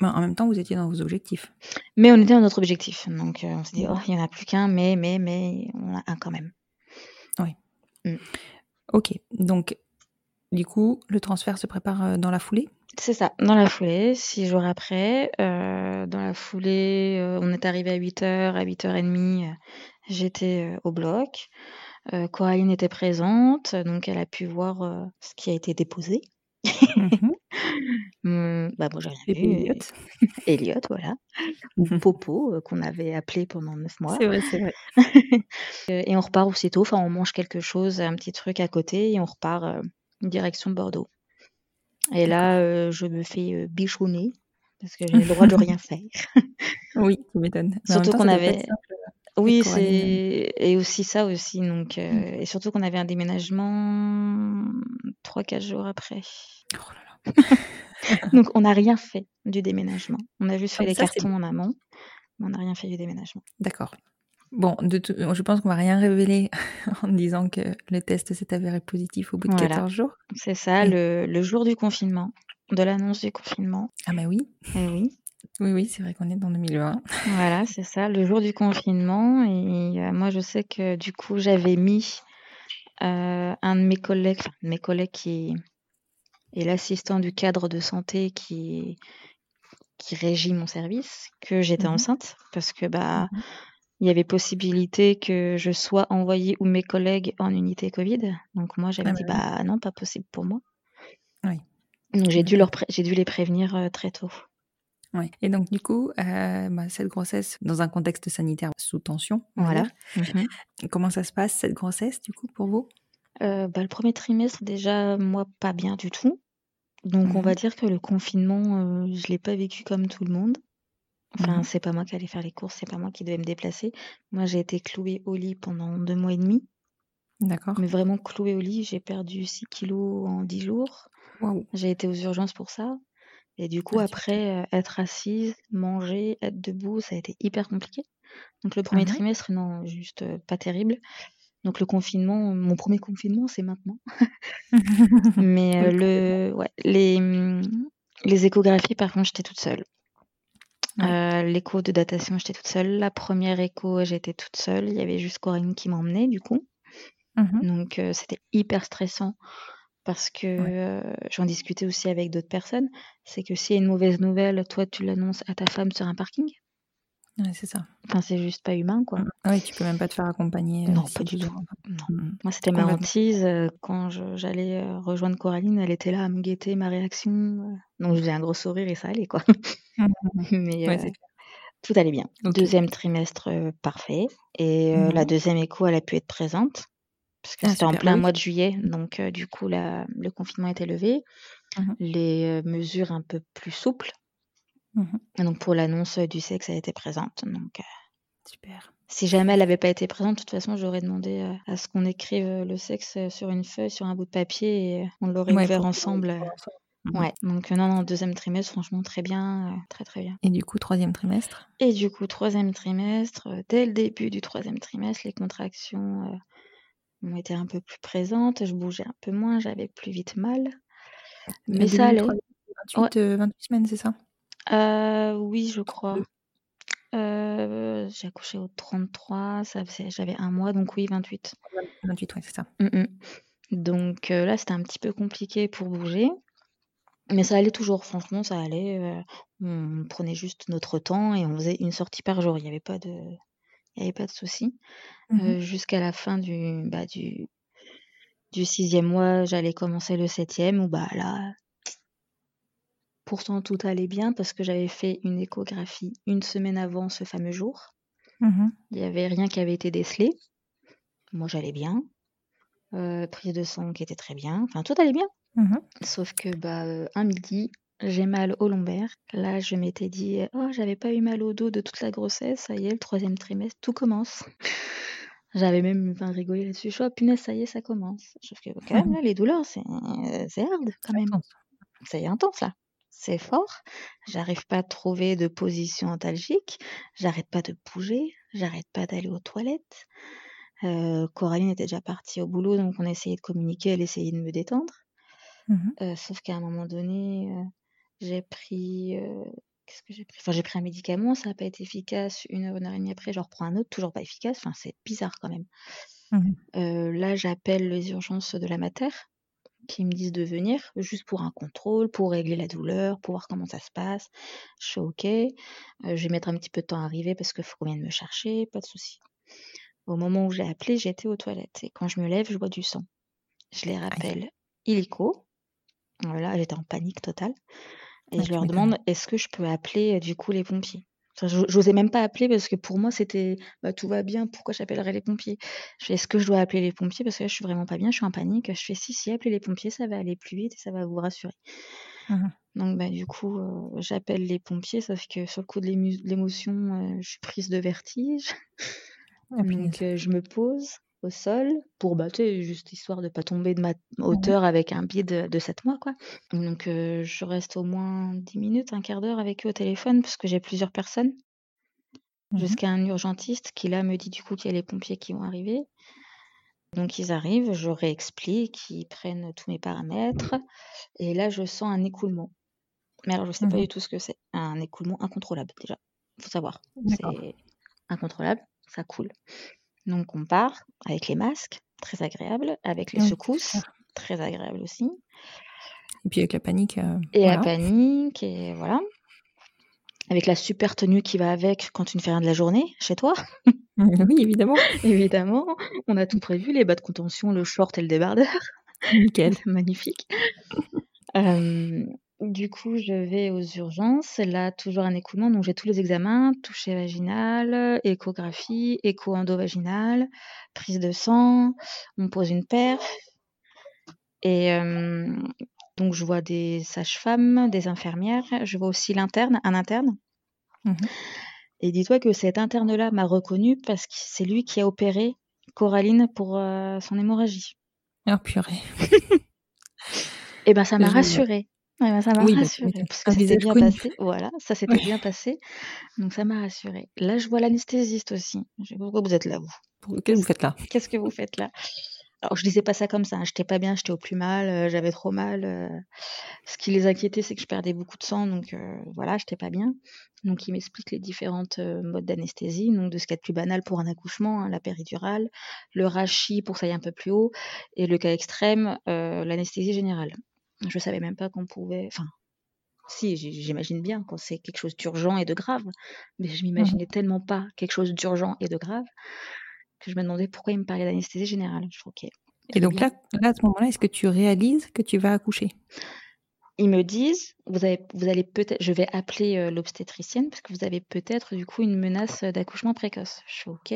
[SPEAKER 1] Mais en même temps, vous étiez dans vos objectifs.
[SPEAKER 2] Mais on était dans notre objectif. Donc euh, on s'est dit, oh, il n'y en a plus qu'un, mais, mais, mais, on a un quand même.
[SPEAKER 1] Ok. Donc, du coup, le transfert se prépare dans la foulée?
[SPEAKER 2] C'est ça, dans la foulée, six jours après. euh, dans la foulée, euh, on est arrivé à 8h, à 8h30, euh, j'étais au bloc. Coraline était présente, donc elle a pu voir ce qui a été déposé.
[SPEAKER 1] Mhm.
[SPEAKER 2] Hum, bah, moi, j'ai rien vu. et-
[SPEAKER 1] Elliot
[SPEAKER 2] Elliot, voilà. Ou Popo, qu'on avait appelé pendant neuf mois.
[SPEAKER 1] C'est vrai, c'est vrai.
[SPEAKER 2] Et on repart aussitôt, enfin, on mange quelque chose, un petit truc à côté, et on repart euh, direction Bordeaux. Et là, euh, je me fais euh, bichonner, parce que j'ai le droit de rien faire.
[SPEAKER 1] Oui, tu m'étonnes.
[SPEAKER 2] Surtout qu'on avait.
[SPEAKER 1] simple.
[SPEAKER 2] Oui, c'est. Et aussi ça aussi. Donc, euh,
[SPEAKER 1] Mm.
[SPEAKER 2] Et surtout qu'on avait un déménagement 3-4 jours après.
[SPEAKER 1] Oh là là.
[SPEAKER 2] Donc, on n'a rien fait du déménagement. On a juste
[SPEAKER 1] Ah,
[SPEAKER 2] fait les
[SPEAKER 1] ça,
[SPEAKER 2] cartons en amont, mais on n'a rien fait du déménagement.
[SPEAKER 1] D'accord. Bon, de tout- je pense qu'on va rien révéler en disant que le test s'est avéré positif au bout de
[SPEAKER 2] Voilà.
[SPEAKER 1] 14 jours.
[SPEAKER 2] C'est ça,
[SPEAKER 1] Et-
[SPEAKER 2] le, le jour du confinement, de l'annonce du confinement.
[SPEAKER 1] Ah bah oui,
[SPEAKER 2] Eh oui,
[SPEAKER 1] oui, oui, c'est vrai qu'on est dans 2020.
[SPEAKER 2] voilà, c'est ça, le jour du confinement. Et euh, moi, je sais que du coup, j'avais mis euh, un de mes collègues, enfin, mes collègues qui est l'assistant du cadre de santé qui, qui régit mon service, que j'étais
[SPEAKER 1] Mhm.
[SPEAKER 2] enceinte parce que bah
[SPEAKER 1] Mhm.
[SPEAKER 2] Il y avait possibilité que je sois envoyée ou mes collègues en unité Covid. Donc moi j'avais
[SPEAKER 1] Ah
[SPEAKER 2] dit
[SPEAKER 1] bah
[SPEAKER 2] bah non, pas possible pour moi.
[SPEAKER 1] Oui.
[SPEAKER 2] Donc j'ai dû
[SPEAKER 1] Ok.
[SPEAKER 2] leur j'ai dû les prévenir euh, très tôt.
[SPEAKER 1] Ouais. Et donc, du coup, euh, bah, cette grossesse, dans un contexte sanitaire sous tension,
[SPEAKER 2] Voilà. Mhm.
[SPEAKER 1] comment ça se passe, cette grossesse, du coup, pour vous?
[SPEAKER 2] Euh, bah, le premier trimestre déjà moi pas bien du tout. Donc on va dire que le confinement euh, je l'ai pas vécu comme tout le monde. Enfin,
[SPEAKER 1] Mhm.
[SPEAKER 2] c'est pas moi qui allais faire les courses, c'est pas moi qui devais me déplacer. Moi, j'ai été clouée au lit pendant deux mois et demi.
[SPEAKER 1] D'accord.
[SPEAKER 2] mais vraiment clouée au lit. J'ai perdu 6 kilos en 10 jours.
[SPEAKER 1] Waouh.
[SPEAKER 2] J'ai été aux urgences pour ça. Et du coup,
[SPEAKER 1] Ah,
[SPEAKER 2] après, euh, être assise, manger, être debout, ça a été hyper compliqué. Donc le premier
[SPEAKER 1] Mhm.
[SPEAKER 2] trimestre, non, juste euh, pas terrible. Donc le confinement, mon premier confinement, c'est maintenant. Mais euh,
[SPEAKER 1] Oui,
[SPEAKER 2] le, ouais, les, hum, les échographies, par contre, j'étais toute seule.
[SPEAKER 1] Ouais.
[SPEAKER 2] Euh, l'écho de datation, j'étais toute seule. La première écho, j'étais toute seule. Il y avait juste Corinne qui m'emmenait, du coup.
[SPEAKER 1] Mhm.
[SPEAKER 2] Donc euh, c'était hyper stressant parce que
[SPEAKER 1] Ouais.
[SPEAKER 2] euh, j'en discutais aussi avec d'autres personnes. C'est que s'il y a une mauvaise nouvelle, toi tu l'annonces à ta femme sur un parking.
[SPEAKER 1] Ouais, c'est ça.
[SPEAKER 2] Enfin, c'est juste pas humain, quoi.
[SPEAKER 1] Mm. Oui, tu peux même pas te faire accompagner. euh,
[SPEAKER 2] Non,
[SPEAKER 1] si
[SPEAKER 2] pas du tout. Non.
[SPEAKER 1] Mm.
[SPEAKER 2] Moi, c'était ma hantise. euh, Quand j'allais euh, rejoindre Coraline, elle était là à me guetter ma réaction. Donc, je faisais un gros sourire et ça allait, quoi. Mais
[SPEAKER 1] Ouais,
[SPEAKER 2] euh, tout allait bien. Deuxième trimestre, euh, parfait. Et euh, la deuxième écho, elle a pu être présente. Parce que
[SPEAKER 1] Ah,
[SPEAKER 2] c'était en plein
[SPEAKER 1] oui.
[SPEAKER 2] mois de juillet. Donc, du coup, la- le confinement était levé.
[SPEAKER 1] Mhm.
[SPEAKER 2] Les mesures un peu plus souples.
[SPEAKER 1] Mhm.
[SPEAKER 2] Et donc, pour l'annonce euh, du sexe, elle était présente. Donc, euh,
[SPEAKER 1] Super.
[SPEAKER 2] Si jamais elle n'avait pas été présente, de toute façon, j'aurais demandé euh, à ce qu'on écrive le sexe sur une feuille, sur un bout de papier, et on l'aurait
[SPEAKER 1] Ouais,
[SPEAKER 2] ouvert ensemble.
[SPEAKER 1] Mhm.
[SPEAKER 2] Ouais, donc non, non, deuxième trimestre, franchement, très bien, euh, très très bien.
[SPEAKER 1] Et du coup, troisième trimestre?
[SPEAKER 2] Et du coup, troisième trimestre, euh, dès le début du troisième trimestre, les contractions euh, ont été un peu plus présentes, je bougeais un peu moins, j'avais plus vite mal, mais ça allait.
[SPEAKER 1] troisième, 28, euh, 28 semaines, c'est ça?
[SPEAKER 2] Euh, oui, je crois.
[SPEAKER 1] 32.
[SPEAKER 2] Euh, j'ai accouché au 33, ça faisait, j'avais un mois, donc oui, 28.
[SPEAKER 1] 28, ouais, c'est ça.
[SPEAKER 2] Donc euh, là, c'était un petit peu compliqué pour bouger, mais ça allait toujours, franchement, ça allait. on prenait juste notre temps et on faisait une sortie par jour. Il n'y avait pas de, il y avait pas de souci.
[SPEAKER 1] Mhm.
[SPEAKER 2] Euh, jusqu'à la fin du, bah, du, du sixième mois, j'allais commencer le septième, où bah là, pourtant tout allait bien parce que j'avais fait une échographie une semaine avant ce fameux jour.
[SPEAKER 1] Mhm.
[SPEAKER 2] Il n'y avait rien qui avait été décelé. Moi, j'allais bien. Euh, prise de sang qui était très bien. Enfin, tout allait bien.
[SPEAKER 1] Mhm.
[SPEAKER 2] Sauf que, bah, euh, un midi, j'ai mal au lombaire. Là, je m'étais dit, oh, j'avais pas eu mal au dos de toute la grossesse. Ça y est, le troisième trimestre, tout commence. J'avais même enfin, rigolé là-dessus. Je suis, oh, punaise, ça y est, ça commence. Sauf que, quand même, là, les douleurs, c'est euh, c'est hard, quand même. C'est intense, là. C'est fort. J'arrive pas à trouver de position antalgique. J'arrête pas de bouger. J'arrête pas d'aller aux toilettes. Euh, Coraline était déjà partie au boulot, donc on essayait de communiquer, elle essayait de me détendre.
[SPEAKER 1] Mhm.
[SPEAKER 2] Euh, sauf qu'à un moment donné, euh, j'ai pris. Qu'est-ce que j'ai pris? Enfin, j'ai pris un médicament, ça n'a pas été efficace. Une heure, une heure et demie après, j'en reprends un autre, toujours pas efficace. Enfin, c'est bizarre quand même. Euh, là, j'appelle les urgences de la mater qui me disent de venir juste pour un contrôle, pour régler la douleur, pour voir comment ça se passe. Je suis OK. Euh, je vais mettre un petit peu de temps à arriver parce qu'il faut qu'on vienne me chercher, pas de souci. Au moment où j'ai appelé, j'étais aux toilettes et quand je me lève, je vois du sang. Je les rappelle illico. Voilà, j'étais en panique totale. Et je leur demande est-ce que je peux appeler euh, du coup les pompiers? J'osais même pas appeler parce que pour moi c'était bah, tout va bien, pourquoi j'appellerais les pompiers? Je fais est-ce que je dois appeler les pompiers? Parce que là je suis vraiment pas bien, je suis en panique. Je fais si, si, appelez les pompiers, ça va aller plus vite et ça va vous rassurer.
[SPEAKER 1] Mhm.
[SPEAKER 2] Donc bah, du coup, euh, j'appelle les pompiers, sauf que sur le coup de l'émotion, euh, je suis prise de vertige.
[SPEAKER 1] Ah.
[SPEAKER 2] Donc euh, je me pose au sol pour bah, juste histoire de pas tomber de ma hauteur avec un biais de, de 7 mois quoi. Donc euh, je reste au moins 10 minutes, un quart d'heure avec eux au téléphone parce que j'ai plusieurs personnes
[SPEAKER 1] Mhm.
[SPEAKER 2] jusqu'à un urgentiste qui là me dit du coup qu'il y a les pompiers qui vont arriver. Donc ils arrivent, je réexplique, ils prennent tous mes paramètres et là je sens un écoulement. Mais alors je sais pas
[SPEAKER 1] Mhm.
[SPEAKER 2] du tout ce que c'est. Un écoulement incontrôlable déjà. Faut savoir. C'est incontrôlable, ça coule. Donc on part avec les masques, très agréable, avec les
[SPEAKER 1] Oui,
[SPEAKER 2] secousses, très agréable aussi.
[SPEAKER 1] Et puis avec la panique. euh,
[SPEAKER 2] Et la panique, et voilà. Avec la super tenue qui va avec quand tu ne fais rien de la journée, chez toi,
[SPEAKER 1] Oui, évidemment.
[SPEAKER 2] évidemment. On a tout prévu, les bas de contention, le short et le débardeur.
[SPEAKER 1] Nickel.
[SPEAKER 2] Magnifique. Euh, du coup, je vais aux urgences. Là, toujours un écoulement. Donc, j'ai tous les examens toucher vaginal, échographie, écho endovaginal, prise de sang. On me pose une perf. Et euh, donc, je vois des sages-femmes, des infirmières. Je vois aussi l'interne, un interne.
[SPEAKER 1] Mhm.
[SPEAKER 2] Et dis-toi que cet interne-là m'a reconnu parce que c'est lui qui a opéré Coraline pour euh, son hémorragie.
[SPEAKER 1] Oh purée.
[SPEAKER 2] Et ben ça m'a rassurée. Ouais, ben, ça m'a
[SPEAKER 1] Oui, bah,
[SPEAKER 2] rassurée parce que c'était bien
[SPEAKER 1] connu.
[SPEAKER 2] passé. Voilà, ça s'était bien passé. Donc ça m'a rassurée. Là, je vois l'anesthésiste aussi. Je pourquoi vous êtes là, vous
[SPEAKER 1] Qu'est-ce que vous faites là?
[SPEAKER 2] Qu'est-ce que vous faites là? Alors, je disais pas ça comme ça. hein. J'étais pas bien, j'étais au plus mal, euh, j'avais trop mal. euh. Ce qui les inquiétait, c'est que je perdais beaucoup de sang, donc euh, voilà, j'étais pas bien. Donc, il m'explique les différentes euh, modes d'anesthésie, donc de ce qu'il y a de plus banal pour un accouchement, hein, la péridurale, le rachis pour que ça aille un peu plus haut, et le cas extrême, l'anesthésie générale. Je savais même pas qu'on pouvait. Enfin, si, j'imagine bien quand c'est quelque chose d'urgent et de grave, mais je m'imaginais tellement pas quelque chose d'urgent et de grave que je me demandais pourquoi il me parlait d'anesthésie générale. Je.
[SPEAKER 1] Et donc là, là, à ce moment-là, est-ce que tu réalises que tu vas accoucher?
[SPEAKER 2] Ils me disent, vous, avez, vous allez peut-être, je vais appeler euh, l'obstétricienne parce que vous avez peut-être du coup une menace d'accouchement précoce. Je fais ok,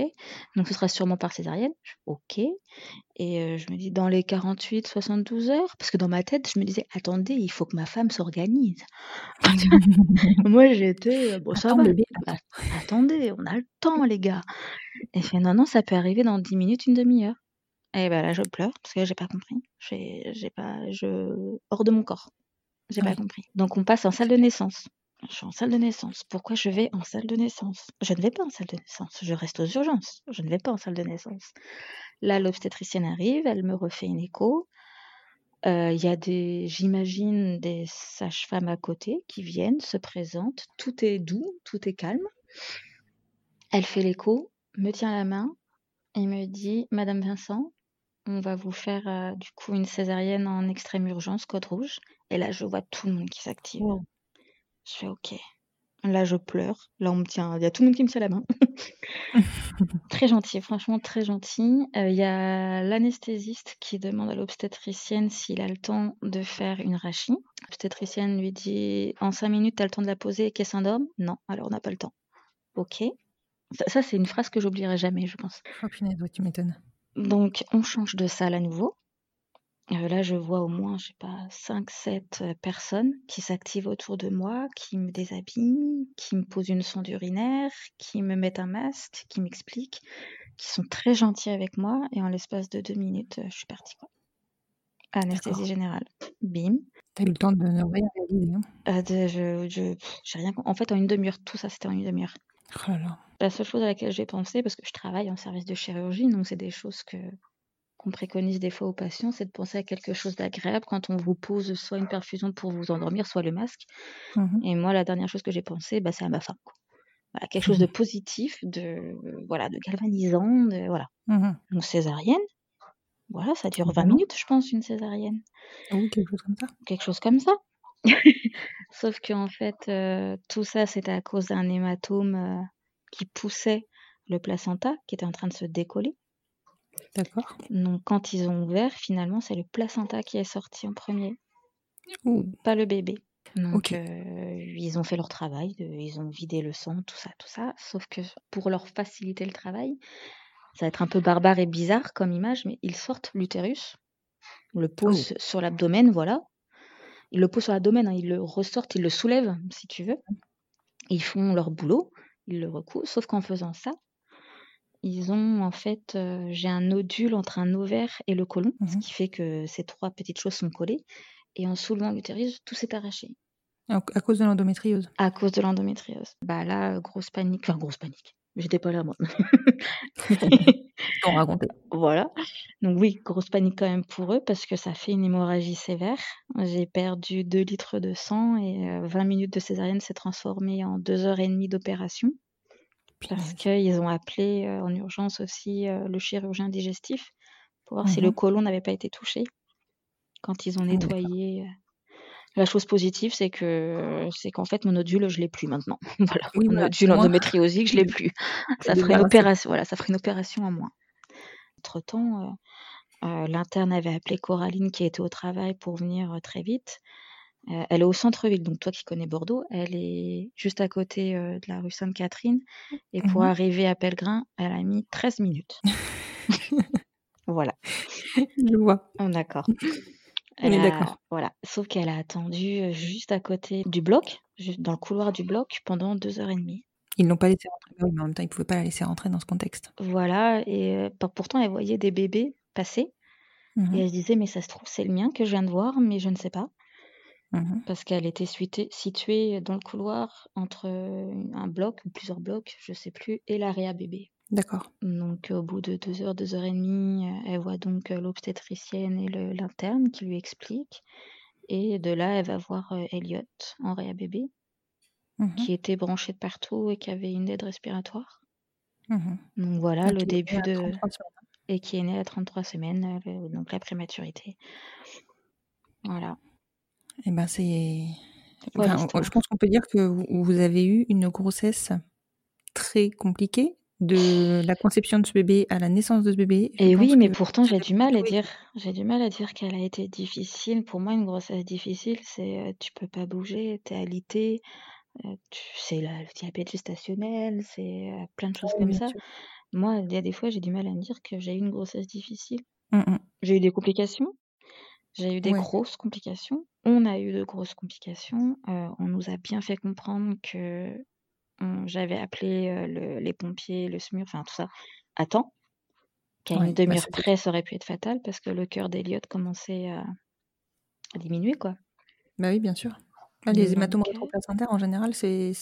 [SPEAKER 2] donc ce sera sûrement par césarienne. Je fais ok, et euh, je me dis dans les 48, 72 heures, parce que dans ma tête, je me disais attendez, il faut que ma femme s'organise. Moi j'étais, euh, bon ça
[SPEAKER 1] Attends,
[SPEAKER 2] va, attendez, on a le temps les gars. Et fait non, non, ça peut arriver dans 10 minutes, une demi-heure. Et ben là je pleure parce que j'ai pas compris. J'ai j'ai pas, je, hors de mon corps. J'ai pas compris. Donc on passe en salle de naissance. Je suis en salle de naissance. Pourquoi je vais en salle de naissance? Je ne vais pas en salle de naissance. Je reste aux urgences. Je ne vais pas en salle de naissance. Là, l'obstétricienne arrive, elle me refait une écho. Euh, Il y a des, j'imagine, des sages-femmes à côté qui viennent, se présentent. Tout est doux, tout est calme. Elle fait l'écho, me tient la main et me dit Madame Vincent, on va vous faire euh, du coup une césarienne en extrême urgence, code rouge. Et là, je vois tout le monde qui s'active.
[SPEAKER 1] Wow.
[SPEAKER 2] Je fais OK. Là, je pleure. Là, on me tient. Il y a tout le monde qui me tient la main. très gentil, franchement très gentil. Euh, Il y a l'anesthésiste qui demande à l'obstétricienne s'il a le temps de faire une rachie. L'obstétricienne lui dit En cinq minutes, tu as le temps de la poser et qu'elle s'endorme? Non, alors on n'a pas le temps. OK. Ça, ça, c'est une phrase que j'oublierai jamais, je pense.
[SPEAKER 1] Oh punaise, ouais, tu m'étonnes.
[SPEAKER 2] Donc, on change de salle à nouveau. Euh, là, je vois au moins, je sais pas, 5-7 personnes qui s'activent autour de moi, qui me déshabillent, qui me posent une sonde urinaire, qui me mettent un masque, qui m'expliquent, qui sont très gentils avec moi. Et en l'espace de deux minutes, euh, je suis partie. Quoi. Anesthésie générale. Bim.
[SPEAKER 1] T'as eu le temps de ne rien réaliser. Hein.
[SPEAKER 2] Euh, de- je, je, rien. En fait, en une demi-heure, tout ça, c'était en une demi-heure.
[SPEAKER 1] Oh là là.
[SPEAKER 2] La seule chose à laquelle j'ai pensé, parce que je travaille en service de chirurgie, donc c'est des choses que qu'on préconise des fois aux patients, c'est de penser à quelque chose d'agréable quand on vous pose soit une perfusion pour vous endormir, soit le masque.
[SPEAKER 1] Mhm.
[SPEAKER 2] Et moi, la dernière chose que j'ai pensé, bah, c'est à ma femme. quoi. Voilà, quelque chose de positif, de voilà, de galvanisant, de voilà. Donc césarienne, voilà, ça dure 20
[SPEAKER 1] Évidemment.
[SPEAKER 2] minutes, je pense, une césarienne,
[SPEAKER 1] Oui, quelque chose comme ça.
[SPEAKER 2] quelque chose comme ça. Sauf qu'en fait, euh, tout ça, c'était à cause d'un hématome euh, qui poussait le placenta, qui était en train de se décoller.
[SPEAKER 1] D'accord.
[SPEAKER 2] Donc, quand ils ont ouvert, finalement, c'est le placenta qui est sorti en premier,
[SPEAKER 1] Ouh.
[SPEAKER 2] pas le bébé. Donc, euh, ils ont fait leur travail, de- ils ont vidé le sang, tout ça, tout ça. Sauf que pour leur faciliter le travail, ça va être un peu barbare et bizarre comme image, mais ils sortent l'utérus, le posent sur l'abdomen, voilà. Ils le posent sur l'abdomen, hein, ils le ressortent, ils le soulèvent, si tu veux. Ils font leur boulot, ils le recousent. Sauf qu'en faisant ça, ils ont en fait, euh, j'ai un nodule entre un ovaire et le côlon, ce
[SPEAKER 1] Mhm.
[SPEAKER 2] qui fait que ces trois petites choses sont collées. Et en soulevant l'utérus, tout s'est arraché
[SPEAKER 1] À cause de l'endométriose.
[SPEAKER 2] à cause de l'endométriose. Bah là, grosse panique, enfin grosse panique. J'étais pas là moi.
[SPEAKER 1] T'en raconter.
[SPEAKER 2] Voilà. Donc oui, grosse panique quand même pour eux parce que ça fait une hémorragie sévère. J'ai perdu 2 litres de sang et euh, 20 minutes de césarienne s'est transformé en 2 heures et demie d'opération parce qu'ils ont appelé euh, en urgence aussi euh, le chirurgien digestif pour voir si le
[SPEAKER 1] Mhm.
[SPEAKER 2] côlon n'avait pas été touché quand ils ont
[SPEAKER 1] Ah,
[SPEAKER 2] nettoyé. Euh. La chose positive, c'est que c'est qu'en fait mon nodule, je l'ai plus maintenant. voilà,
[SPEAKER 1] Oui,
[SPEAKER 2] mon
[SPEAKER 1] voilà,
[SPEAKER 2] nodule endométriosique, je l'ai plus. Ça ferait une opération, voilà, ça ferait une opération en moins. Entre temps, l'interne avait appelé Coraline qui était au travail pour venir euh, très vite. Euh, elle est au centre-ville, donc toi qui connais Bordeaux, elle est juste à côté euh, de la rue Sainte-Catherine. Et pour
[SPEAKER 1] Mhm.
[SPEAKER 2] arriver à Pellegrin, elle a mis 13 minutes. voilà,
[SPEAKER 1] Je vois.
[SPEAKER 2] d'accord. Elle a-
[SPEAKER 1] d'accord.
[SPEAKER 2] Voilà, sauf qu'elle a attendu juste à côté du bloc, juste dans le couloir du bloc, pendant deux heures et demie.
[SPEAKER 1] Ils l'ont pas laissé rentrer. Oui, mais en même temps, ils pouvaient pas la laisser rentrer dans ce contexte.
[SPEAKER 2] Voilà, et pourtant, elle voyait des bébés passer.
[SPEAKER 1] Mmh
[SPEAKER 2] Et elle se disait, mais ça se trouve, c'est le mien que je viens de voir, mais je ne sais pas.
[SPEAKER 1] Mmh
[SPEAKER 2] Parce qu'elle était située dans le couloir entre un bloc ou plusieurs blocs, je sais plus, et l'area bébé.
[SPEAKER 1] D'accord.
[SPEAKER 2] Donc, au bout de deux heures, deux heures et demie, elle voit donc l'obstétricienne et l'interne qui lui expliquent. Et de là, elle va voir Elliot en réa bébé,
[SPEAKER 1] Mmh
[SPEAKER 2] qui était branché de partout et qui avait une aide respiratoire.
[SPEAKER 1] Mmh
[SPEAKER 2] Donc voilà,
[SPEAKER 1] Et
[SPEAKER 2] le début de...
[SPEAKER 1] 33 semaines.
[SPEAKER 2] Et qui est né à 33 semaines, le- donc la prématurité. Voilà.
[SPEAKER 1] Eh ben, c'est. Enfin, je pense qu'on peut dire que vous avez eu une grossesse très compliquée, de la conception de ce bébé à la naissance de ce bébé.
[SPEAKER 2] Et oui, mais
[SPEAKER 1] que
[SPEAKER 2] pourtant, j'ai du mal à dire, j'ai du mal à dire qu'elle a été difficile. Pour moi, une grossesse difficile, c'est euh, tu peux pas bouger, t'es alité, euh, c'est le diabète gestationnel, c'est euh, plein de choses
[SPEAKER 1] Oui,
[SPEAKER 2] comme ça.
[SPEAKER 1] sûr.
[SPEAKER 2] Moi, il y a des fois, j'ai du mal à me dire que j'ai eu une grossesse difficile.
[SPEAKER 1] Mmh, mmh.
[SPEAKER 2] J'ai eu des complications, j'ai eu des
[SPEAKER 1] Ouais.
[SPEAKER 2] grosses complications. On a eu de grosses complications. euh, on nous a bien fait comprendre que j'avais appelé euh, le- les pompiers, le SMUR, enfin tout ça, à temps. Qu'à
[SPEAKER 1] Ouais,
[SPEAKER 2] une
[SPEAKER 1] bah,
[SPEAKER 2] demi-heure
[SPEAKER 1] c'était-
[SPEAKER 2] près, ça aurait pu être fatal parce que le cœur d'Eliott commençait à, à diminuer, quoi.
[SPEAKER 1] Bah oui, bien sûr. Ah, les hématomes
[SPEAKER 2] euh,
[SPEAKER 1] rétroplacentaires, en général, c'est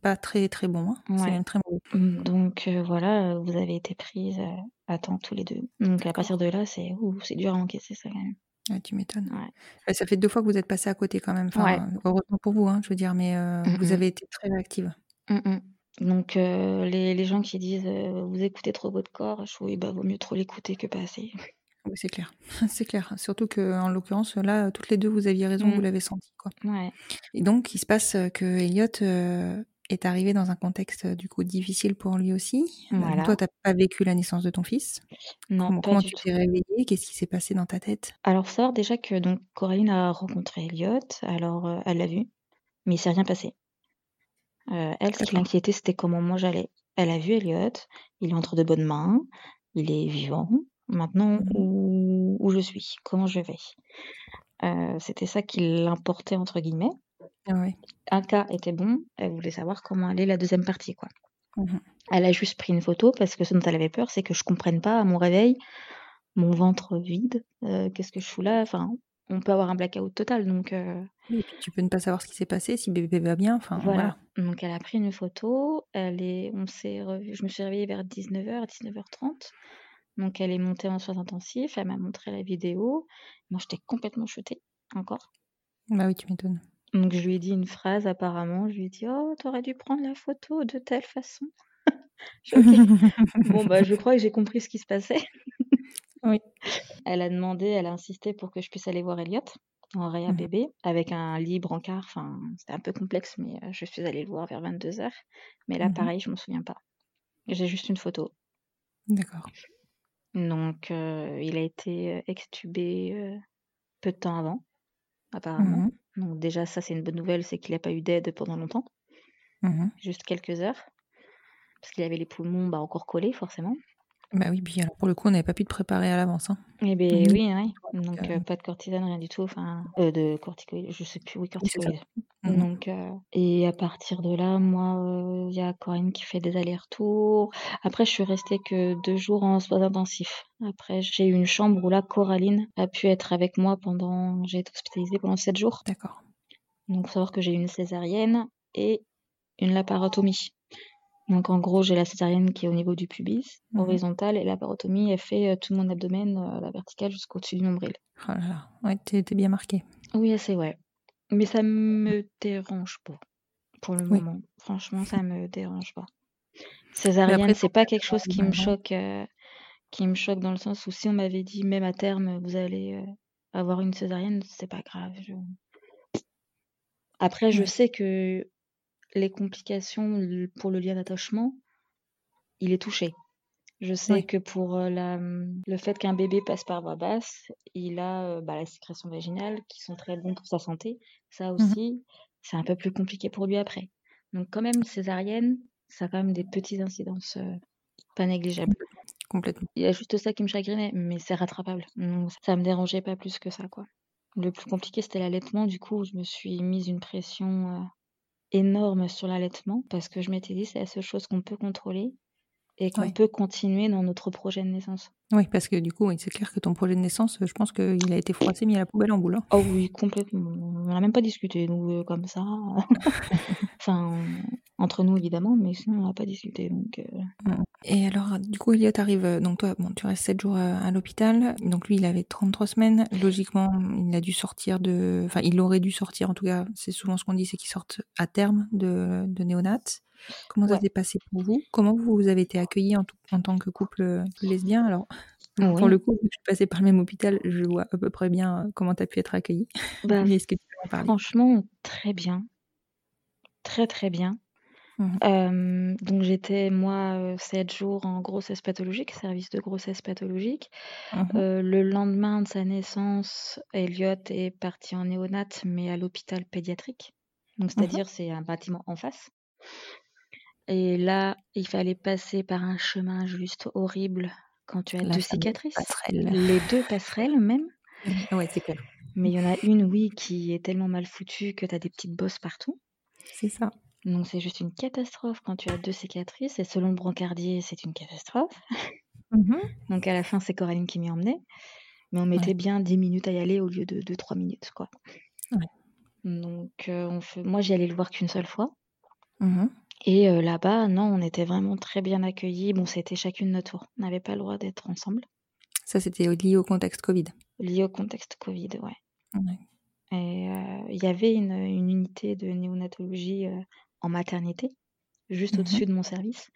[SPEAKER 1] pas très très bon. hein. C'est même très mauvais.
[SPEAKER 2] Mm, Donc euh, voilà, vous avez été prises euh, à temps tous les deux. Donc à partir de là, c'est c'est dur à encaisser ça quand même.
[SPEAKER 1] Ouais, tu m'étonnes.
[SPEAKER 2] Ouais.
[SPEAKER 1] Ouais, ça fait deux fois que vous êtes passé à côté quand même. Enfin,
[SPEAKER 2] Ouais.
[SPEAKER 1] heureusement pour vous, hein, je veux dire, mais euh,
[SPEAKER 2] Mm,
[SPEAKER 1] vous
[SPEAKER 2] mm.
[SPEAKER 1] avez été très réactive.
[SPEAKER 2] Mm, mm. Donc euh, les, les gens qui disent euh, vous écoutez trop votre corps, je oui, bah vaut mieux trop l'écouter que pas assez.
[SPEAKER 1] Oui, c'est clair. c'est clair. Surtout que en l'occurrence, là, toutes les deux, vous aviez raison, vous
[SPEAKER 2] Mm.
[SPEAKER 1] l'avez senti. Quoi.
[SPEAKER 2] Ouais.
[SPEAKER 1] Et donc, il se passe euh, que Elliot est arrivé dans un contexte du coup difficile pour lui aussi.
[SPEAKER 2] Voilà.
[SPEAKER 1] toi, t'as pas vécu la naissance de ton fils.
[SPEAKER 2] Non,
[SPEAKER 1] comment
[SPEAKER 2] pas
[SPEAKER 1] comment
[SPEAKER 2] du
[SPEAKER 1] tu
[SPEAKER 2] tout.
[SPEAKER 1] t'es réveillée? Qu'est-ce qui s'est passé dans ta tête?
[SPEAKER 2] Alors faut savoir déjà que donc Coraline a rencontré Elliot, alors elle l'a vu, mais il s'est rien passé. Euh, elle, ce qui l'inquiétait, c'était comment moi j'allais. Elle a vu Elliot, il est entre de bonnes mains, il est vivant. Maintenant,
[SPEAKER 1] Mhm.
[SPEAKER 2] où, où je suis, comment je vais? Euh, c'était ça qui l'importait entre guillemets.
[SPEAKER 1] Ah ouais.
[SPEAKER 2] Un cas était bon, elle voulait savoir comment allait la deuxième partie, quoi.
[SPEAKER 1] Mhm.
[SPEAKER 2] Elle a juste pris une photo parce que ce dont elle avait peur, c'est que je comprenne pas à mon réveil, mon ventre vide, euh, qu'est-ce que je fous là? Enfin, on peut avoir un blackout total, donc euh,
[SPEAKER 1] Oui, tu peux ne pas savoir ce qui s'est passé, si bébé va bien. Enfin,
[SPEAKER 2] voilà.
[SPEAKER 1] voilà.
[SPEAKER 2] Donc elle a pris une photo, elle est, on s'est revu, je me suis réveillée vers 19h, 19h30. Donc elle est montée en soins intensifs, elle m'a montré la vidéo. Moi j'étais complètement shootée encore.
[SPEAKER 1] Bah oui, tu m'étonnes.
[SPEAKER 2] Donc je lui ai dit une phrase apparemment, je lui ai dit "Oh, t'aurais dû prendre la photo de telle façon." Je. Bon bah je crois que j'ai compris ce qui se passait.
[SPEAKER 1] Oui.
[SPEAKER 2] Elle a demandé, elle a insisté pour que je puisse aller voir Elliot en réa
[SPEAKER 1] Mhm.
[SPEAKER 2] bébé avec un lit brancard. Enfin, c'était un peu complexe, mais euh, je suis allée le voir vers 22h. Mais là,
[SPEAKER 1] Mhm.
[SPEAKER 2] pareil, je m'en souviens pas. J'ai juste une photo.
[SPEAKER 1] D'accord.
[SPEAKER 2] Donc, euh, il a été euh, extubé euh, peu de temps avant, apparemment.
[SPEAKER 1] Mhm.
[SPEAKER 2] Donc déjà, ça, c'est une bonne nouvelle, c'est qu'il n'a pas eu d'aide pendant longtemps, juste quelques heures, parce qu'il avait les poumons bah, encore collés, forcément.
[SPEAKER 1] Bah oui, puis alors pour le coup, on n'avait pas pu te préparer à l'avance. Hein.
[SPEAKER 2] Eh ben
[SPEAKER 1] Mhm.
[SPEAKER 2] oui, oui. Donc
[SPEAKER 1] euh,
[SPEAKER 2] euh, pas de cortisone, rien du tout. Enfin, euh, de corticoïdes, je sais plus. Oui, corticoïdes.
[SPEAKER 1] Mhm.
[SPEAKER 2] Donc euh, et à partir de là, moi, il y a Corinne qui fait des allers-retours. Après, je suis restée que deux jours en soins intensifs. Après, j'ai eu une chambre où là, Coraline a pu être avec moi pendant. J'ai été hospitalisée pendant sept jours.
[SPEAKER 1] D'accord.
[SPEAKER 2] Donc faut savoir que j'ai eu une césarienne et une laparotomie. Donc en gros, j'ai la césarienne qui est au niveau du pubis,
[SPEAKER 1] Mhm.
[SPEAKER 2] horizontale, et la laparotomie, elle fait euh, tout mon abdomen, euh, la verticale jusqu'au-dessus du nombril.
[SPEAKER 1] Oh là là. Ouais, t'es bien marqué.
[SPEAKER 2] Oui, assez, ouais. Mais ça me dérange pas, pour le
[SPEAKER 1] Oui.
[SPEAKER 2] moment. Franchement, ça me dérange pas. Césarienne, c'est pas
[SPEAKER 1] que
[SPEAKER 2] quelque chose qui me choque, euh, qui me choque dans le sens où si on m'avait dit même à terme vous allez euh, avoir une césarienne, c'est pas grave. je- Après, je sais que les complications pour le lien d'attachement, il est touché. Je sais que pour euh, la, hum, le fait qu'un bébé passe par voie basse, il a euh, bah, la sécrétion vaginale qui sont très bons pour sa santé. Ça
[SPEAKER 1] Mhm.
[SPEAKER 2] aussi, c'est un peu plus compliqué pour lui après. Donc quand même, césarienne, ça a quand même des petites incidences euh, pas négligeables.
[SPEAKER 1] Complètement.
[SPEAKER 2] Il y a juste ça qui me chagrinait, mais c'est rattrapable. Donc, ça me dérangeait pas plus que ça, quoi. Le plus compliqué, c'était l'allaitement. Du coup, je me suis mise une pression euh, énorme sur l'allaitement parce que je m'étais dit c'est la seule chose qu'on peut contrôler et qu'on peut continuer dans notre projet de naissance.
[SPEAKER 1] Oui, parce que du coup, c'est clair que ton projet de naissance, je pense qu'il a été froissé, mis à la poubelle en boule. hein.
[SPEAKER 2] Oh oui, complètement. On n'a même pas discuté, nous, euh, comme ça. enfin, entre nous, évidemment, mais sinon, on n'a pas discuté. Donc, euh,
[SPEAKER 1] Et alors, du coup, Elliot arrive, euh, donc toi, bon, tu restes 7 jours euh, à l'hôpital. Donc lui, il avait 33 semaines. Logiquement, il a dû sortir de... Enfin, il aurait dû sortir, en tout cas, c'est souvent ce qu'on dit, c'est qu'il sorte à terme de, de néonat. Comment ça s'est passé pour vous? Comment vous avez été accueillis en, tout- en tant que couple lesbien? Alors, pour le coup, vu que je suis passée par le même hôpital, je vois à peu près bien comment tu as pu être accueillie. Mais est-ce que tu peux en parler?
[SPEAKER 2] franchement, très bien. Très, très bien.
[SPEAKER 1] Mhm.
[SPEAKER 2] Euh, donc, j'étais, moi, 7 jours en grossesse pathologique, service de grossesse pathologique.
[SPEAKER 1] Mhm.
[SPEAKER 2] Euh, le lendemain de sa naissance, Elliot est parti en néonat, mais à l'hôpital pédiatrique. Donc, c'est-à-dire, c'est un bâtiment en face. Et là, il fallait passer par un chemin juste horrible quand tu as
[SPEAKER 1] La
[SPEAKER 2] deux cicatrices.
[SPEAKER 1] passerelle.
[SPEAKER 2] Les deux passerelles même.
[SPEAKER 1] Ouais, c'est clair.
[SPEAKER 2] Mais il y en a une, oui, qui est tellement mal foutue que tu as des petites bosses partout.
[SPEAKER 1] C'est ça.
[SPEAKER 2] Donc c'est juste une catastrophe quand tu as deux cicatrices. Et selon le brancardier, c'est une catastrophe.
[SPEAKER 1] Mhm.
[SPEAKER 2] Donc à la fin, c'est Coraline qui m'y emmenait. Mais on mettait
[SPEAKER 1] Ouais.
[SPEAKER 2] bien 10 minutes à y aller au lieu de 2-3 minutes, quoi.
[SPEAKER 1] Ouais.
[SPEAKER 2] Donc euh, on fait... moi, j'y allais le voir qu'une seule fois.
[SPEAKER 1] Mhm.
[SPEAKER 2] Et euh, là-bas, non, on était vraiment très bien accueillis. Bon, c'était chacune notre tour. On n'avait pas le droit d'être ensemble.
[SPEAKER 1] Ça, c'était lié au contexte Covid.
[SPEAKER 2] Lié au contexte Covid, ouais.
[SPEAKER 1] Ouais.
[SPEAKER 2] Et euh, il y avait une, une unité de néonatologie euh, en maternité, juste
[SPEAKER 1] Mhm.
[SPEAKER 2] au-dessus de mon service.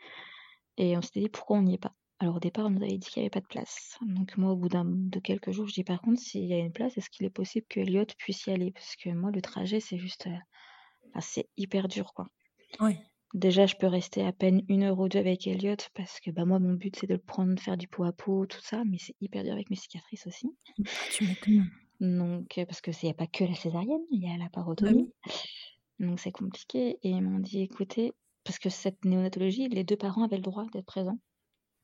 [SPEAKER 2] Et on s'était dit pourquoi on n'y est pas. Alors au départ, on nous avait dit qu'il n'y avait pas de place. Donc moi, au bout d'un, de quelques jours, je dis par contre, s'il y a une place, est-ce qu'il est possible que Elliot puisse y aller? Parce que moi, le trajet, c'est juste... euh, enfin, c'est hyper dur, quoi.
[SPEAKER 1] Ouais.
[SPEAKER 2] Déjà, je peux rester à peine une heure ou deux avec Elliot parce que bah, moi, mon but, c'est de le prendre, faire du pot à pot, tout ça. Mais c'est hyper dur avec mes cicatrices aussi.
[SPEAKER 1] Tu m'étonnes.
[SPEAKER 2] Donc, euh, parce que n'y a pas que la césarienne, il y a la
[SPEAKER 1] Bah
[SPEAKER 2] parotomie. Donc, c'est compliqué. Et ils m'ont dit, écoutez, parce que cette néonatologie, les deux parents avaient le droit d'être présents.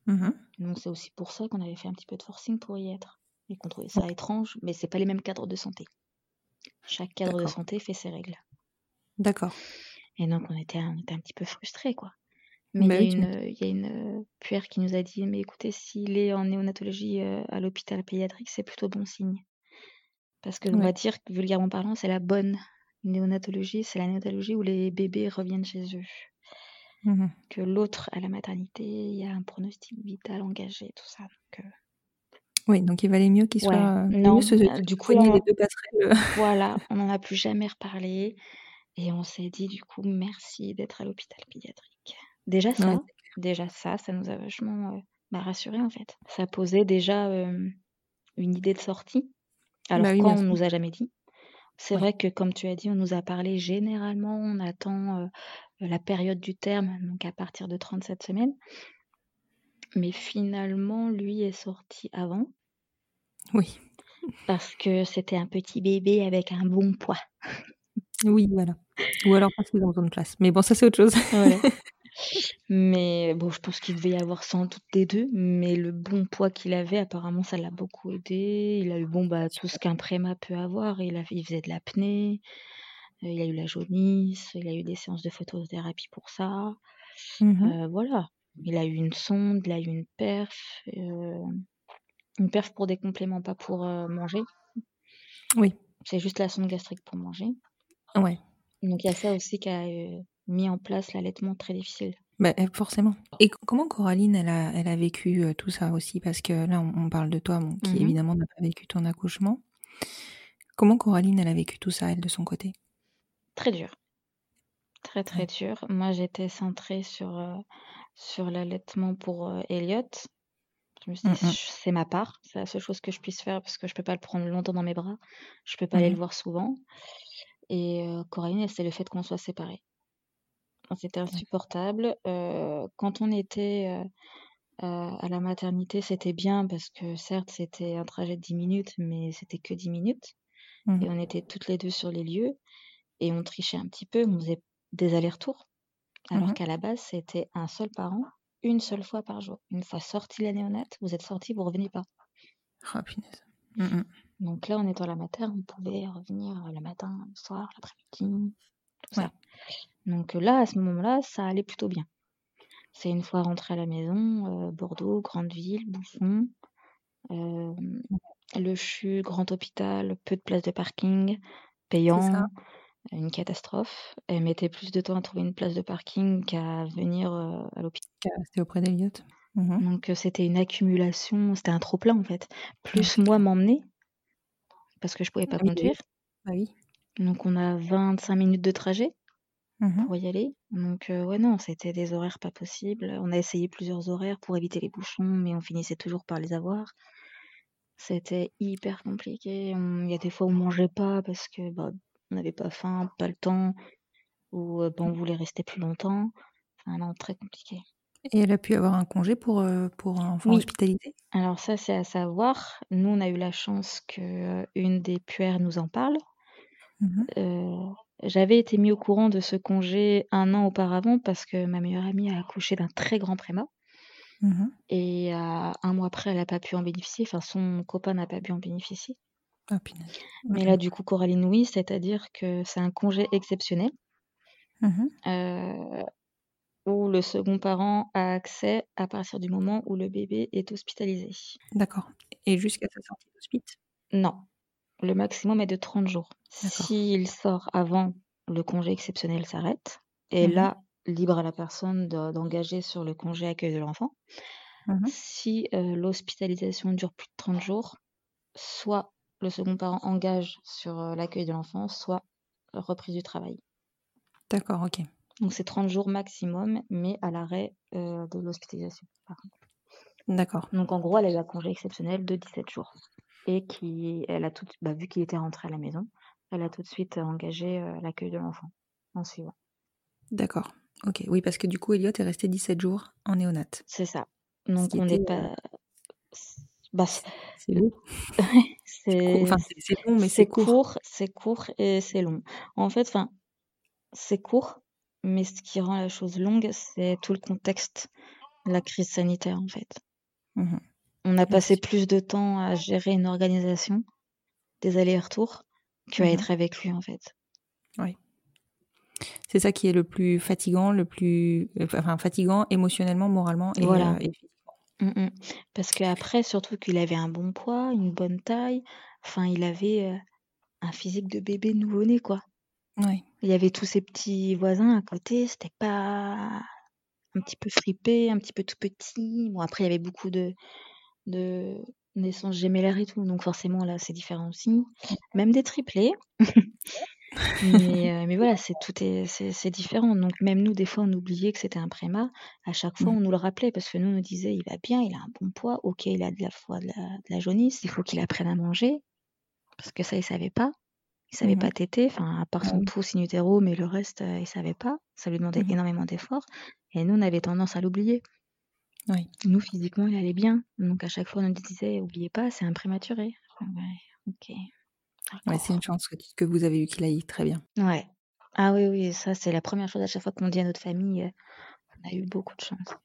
[SPEAKER 1] Mhm.
[SPEAKER 2] Donc, c'est aussi pour ça qu'on avait fait un petit peu de forcing pour y être. Et qu'on trouvait ça étrange, mais c'est pas les mêmes cadres de santé. Chaque cadre de santé fait ses règles.
[SPEAKER 1] D'accord.
[SPEAKER 2] Et donc, on était, un- on était un petit peu frustrés, quoi. Mais
[SPEAKER 1] Bah
[SPEAKER 2] il y a
[SPEAKER 1] oui,
[SPEAKER 2] une,
[SPEAKER 1] m'étonnes.
[SPEAKER 2] il y a une euh, puère qui nous a dit, mais écoutez, s'il est en néonatologie euh, à l'hôpital pédiatrique, c'est plutôt bon signe. Parce que, on va dire, que, vulgairement parlant, c'est la bonne néonatologie, c'est la néonatologie où les bébés reviennent chez eux.
[SPEAKER 1] Mhm.
[SPEAKER 2] Que l'autre, à la maternité, il y a un pronostic vital engagé, tout ça. Donc, euh,
[SPEAKER 1] Oui, donc il valait mieux qu'il
[SPEAKER 2] Ouais,
[SPEAKER 1] soit.
[SPEAKER 2] non,
[SPEAKER 1] mieux se,
[SPEAKER 2] euh, du coup, on-
[SPEAKER 1] les deux passerelles.
[SPEAKER 2] voilà, on n'en a plus jamais reparlé. Et on s'est dit, du coup, merci d'être à l'hôpital pédiatrique. Déjà ça,
[SPEAKER 1] Ouais,
[SPEAKER 2] déjà ça, ça nous a vachement euh, bah, rassurés en fait. Ça posait déjà euh, une idée de sortie. Alors
[SPEAKER 1] Bah oui,
[SPEAKER 2] quand
[SPEAKER 1] bien
[SPEAKER 2] on
[SPEAKER 1] sûr.
[SPEAKER 2] nous a jamais dit. C'est
[SPEAKER 1] Ouais.
[SPEAKER 2] vrai que comme tu as dit, on nous a parlé généralement, on attend la période du terme, donc à partir de 37 semaines. Mais finalement, lui est sorti avant
[SPEAKER 1] Oui.
[SPEAKER 2] parce que c'était un petit bébé avec un bon poids.
[SPEAKER 1] Oui, voilà. Ou alors parce qu'ils ont besoin de place. Mais bon, ça, c'est autre chose.
[SPEAKER 2] Voilà. Mais bon, je pense qu'il devait y avoir sans doute des deux, mais le bon poids qu'il avait, apparemment, ça l'a beaucoup aidé. Il a eu bon, bah, tout ce qu'un préma peut avoir. Il, a, il faisait de l'apnée, euh, il a eu la jaunisse, il a eu des séances de photothérapie pour ça.
[SPEAKER 1] Mhm.
[SPEAKER 2] Euh, voilà. Il a eu une sonde, il a eu une perf, euh, une perf pour des compléments, pas pour manger.
[SPEAKER 1] Oui.
[SPEAKER 2] C'est juste la sonde gastrique pour manger.
[SPEAKER 1] Ouais.
[SPEAKER 2] Donc il y a ça aussi qui a euh, mis en place l'allaitement très difficile.
[SPEAKER 1] Bah, euh, forcément. Et comment Coraline, elle a, elle a vécu euh, tout ça aussi? Parce que là, on, on parle de toi, bon, qui
[SPEAKER 2] Mhm.
[SPEAKER 1] évidemment n'a pas vécu ton accouchement. Comment Coraline, elle a vécu tout ça, elle, de son côté?
[SPEAKER 2] Très dur. Très très
[SPEAKER 1] Ouais.
[SPEAKER 2] dur. Moi j'étais centrée sur, euh, sur l'allaitement pour euh, Elliot. Je me suis dit, c'est ma part, c'est la seule chose que je puisse faire parce que je peux pas le prendre longtemps dans mes bras, je peux pas aller le voir souvent. Et Coraline, c'est le fait qu'on soit séparés. C'était insupportable. Euh, quand on était euh, à la maternité, c'était bien parce que certes, c'était un trajet de 10 minutes, mais c'était que 10 minutes. Et on était toutes les deux sur les lieux et on trichait un petit peu, on faisait des allers-retours. Alors
[SPEAKER 1] Mhm.
[SPEAKER 2] qu'à la base, c'était un seul parent, une seule fois par jour. Une fois sorti la néonate, vous êtes sorti, vous revenez pas.
[SPEAKER 1] Ah, punaise. Mhm.
[SPEAKER 2] Donc là, en étant à la mater, on pouvait revenir le matin, le soir, l'après-midi. Tout ça. Donc là, à ce moment-là, ça allait plutôt bien. C'est une fois rentré à la maison, Bordeaux, grande ville, bouffon, le CHU, grand hôpital, peu de places de parking, payant, une catastrophe. Elle mettait plus de temps à trouver une place de parking qu'à venir à l'hôpital.
[SPEAKER 1] C'était auprès d'Eliott.
[SPEAKER 2] Mmh Donc c'était une accumulation, c'était un trop plein en fait. Plus moi m'emmener, parce que je pouvais pas
[SPEAKER 1] oui,
[SPEAKER 2] conduire.
[SPEAKER 1] Bah oui.
[SPEAKER 2] Donc on a 25 minutes de trajet
[SPEAKER 1] Mmh
[SPEAKER 2] pour y aller. Donc ouais non, c'était des horaires pas possibles. On a essayé plusieurs horaires pour éviter les bouchons, mais on finissait toujours par les avoir. C'était hyper compliqué. On il y a des fois où on mangeait pas parce que, bah, on n'avait pas faim, pas le temps ou, bah, on voulait rester plus longtemps. Enfin non, très compliqué.
[SPEAKER 1] Et elle a pu avoir un congé pour, heu, pour enfant
[SPEAKER 2] Oui.
[SPEAKER 1] hospitalisé?
[SPEAKER 2] Alors ça, c'est à savoir. Nous, on a eu la chance que, une des puères nous en parle.
[SPEAKER 1] Mmh
[SPEAKER 2] Heu, j'avais été mis au courant de ce congé 1 an auparavant parce que ma meilleure amie a accouché d'un très grand prémat
[SPEAKER 1] Mmh
[SPEAKER 2] et à 1 mois après, elle a pas pu en bénéficier, enfin son copain n'a pas pu en bénéficier.
[SPEAKER 1] Ah.
[SPEAKER 2] Mais là, du coup, Coraline, oui, c'est-à-dire que c'est un congé exceptionnel,
[SPEAKER 1] Mmh
[SPEAKER 2] heu, où le second parent a accès à partir du moment où le bébé est hospitalisé.
[SPEAKER 1] D'accord. Et jusqu'à sa sortie d'hospice?
[SPEAKER 2] Non, le maximum est de 30 jours. S'il sort avant, le congé exceptionnel s'arrête et
[SPEAKER 1] Mmh
[SPEAKER 2] là, libre à la personne de d'engager sur le congé accueil de l'enfant.
[SPEAKER 1] Mmh
[SPEAKER 2] Si, heu, l'hospitalisation dure plus de 30 jours, soit le second parent engage sur, heu, l'accueil de l'enfant, soit reprise du travail.
[SPEAKER 1] D'accord, OK.
[SPEAKER 2] Donc c'est 30 jours maximum, mais à l'arrêt, heu, de l'hospitalisation.
[SPEAKER 1] D'accord.
[SPEAKER 2] Donc en gros, elle a eu un congé exceptionnel de 17 jours et qui elle a tout bah, vu qu'il était rentré à la maison, elle a tout de suite engagé, heu, l'accueil de l'enfant en suivant.
[SPEAKER 1] D'accord. OK. Oui, parce que du coup, Elliot est resté 17 jours en néonate.
[SPEAKER 2] C'est ça. Donc on n'est
[SPEAKER 1] était,
[SPEAKER 2] pas c bah,
[SPEAKER 1] c'est long. C'est enfin long, mais
[SPEAKER 2] c'est
[SPEAKER 1] c'est court.
[SPEAKER 2] court, c'est court et c'est long. En fait, enfin, c'est court, mais ce qui rend la chose longue, c'est tout le contexte, la crise sanitaire, en fait.
[SPEAKER 1] Mmh
[SPEAKER 2] On a passé plus de temps à gérer une organisation, des allers-retours, qu'à
[SPEAKER 1] Mmh
[SPEAKER 2] être avec lui, en fait.
[SPEAKER 1] Oui. C'est ça qui est le plus fatigant, le plus enfin fatigant émotionnellement, moralement et
[SPEAKER 2] Voilà.
[SPEAKER 1] et physiquement.
[SPEAKER 2] Mmh mh. Parce qu'après, surtout qu'il avait un bon poids, une bonne taille, enfin il avait, heu, un physique de bébé nouveau-né, quoi.
[SPEAKER 1] Ouais.
[SPEAKER 2] Il y avait tous ses petits voisins à côté, c'était pas un petit peu fripé, un petit peu tout petit. Bon après il y avait beaucoup de de naissances gémellaires et tout, donc forcément là c'est différent aussi. Même des triplés. Mais heu, mais voilà, c'est tout est c'est c'est différent. Donc même nous, des fois, on oubliait que c'était un prémat. À chaque fois,
[SPEAKER 1] Mmh.
[SPEAKER 2] on nous le rappelait parce que nous, on nous disait: «Il va bien, il a un bon poids. OK, il a de la fois de la de la jaunisse, il faut qu'il apprenne à manger». Parce que ça, il savait pas. Il savait
[SPEAKER 1] Mmh
[SPEAKER 2] pas téter, enfin à part son
[SPEAKER 1] oui.
[SPEAKER 2] pouce in utero, mais le reste, heu, il savait pas. Ça lui demandait
[SPEAKER 1] Mmh
[SPEAKER 2] énormément d'efforts et nous, on avait tendance à l'oublier.
[SPEAKER 1] Oui.
[SPEAKER 2] Nous, physiquement, il allait bien. Donc à chaque fois, on nous disait: «Oubliez pas, c'est un prématuré». Ouais, OK.
[SPEAKER 1] Ouais, c'est une chance que que vous avez eu qu'il aille très bien.
[SPEAKER 2] Ouais. Ah oui, oui, ça, c'est la 1re chose à chaque fois qu'on dit à notre famille, heu, on a eu beaucoup de chance.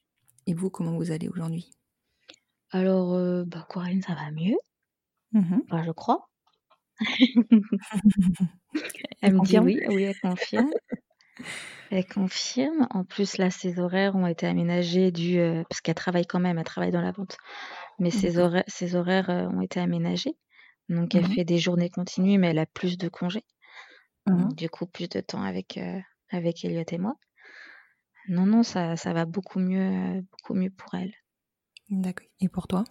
[SPEAKER 1] Et vous, comment vous allez aujourd'hui?
[SPEAKER 2] Alors, heu, bah, Coraline, ça va mieux.
[SPEAKER 1] Mmh
[SPEAKER 2] Enfin, je crois.
[SPEAKER 1] Elle
[SPEAKER 2] Elle me dit oui, oui, elle confirme. Elle confirme. En plus, là, ses horaires ont été aménagés du, heu parce qu'elle travaille quand même, elle travaille dans la vente. Mais ses horaires ses horaires, heu, ont été aménagés. Donc elle fait des journées continues, mais elle a plus de congés.
[SPEAKER 1] Mmh
[SPEAKER 2] Donc du coup, plus de temps avec, heu, avec Elliot et moi. Non, non, ça ça va beaucoup mieux, beaucoup mieux pour elle.
[SPEAKER 1] D'accord et pour toi?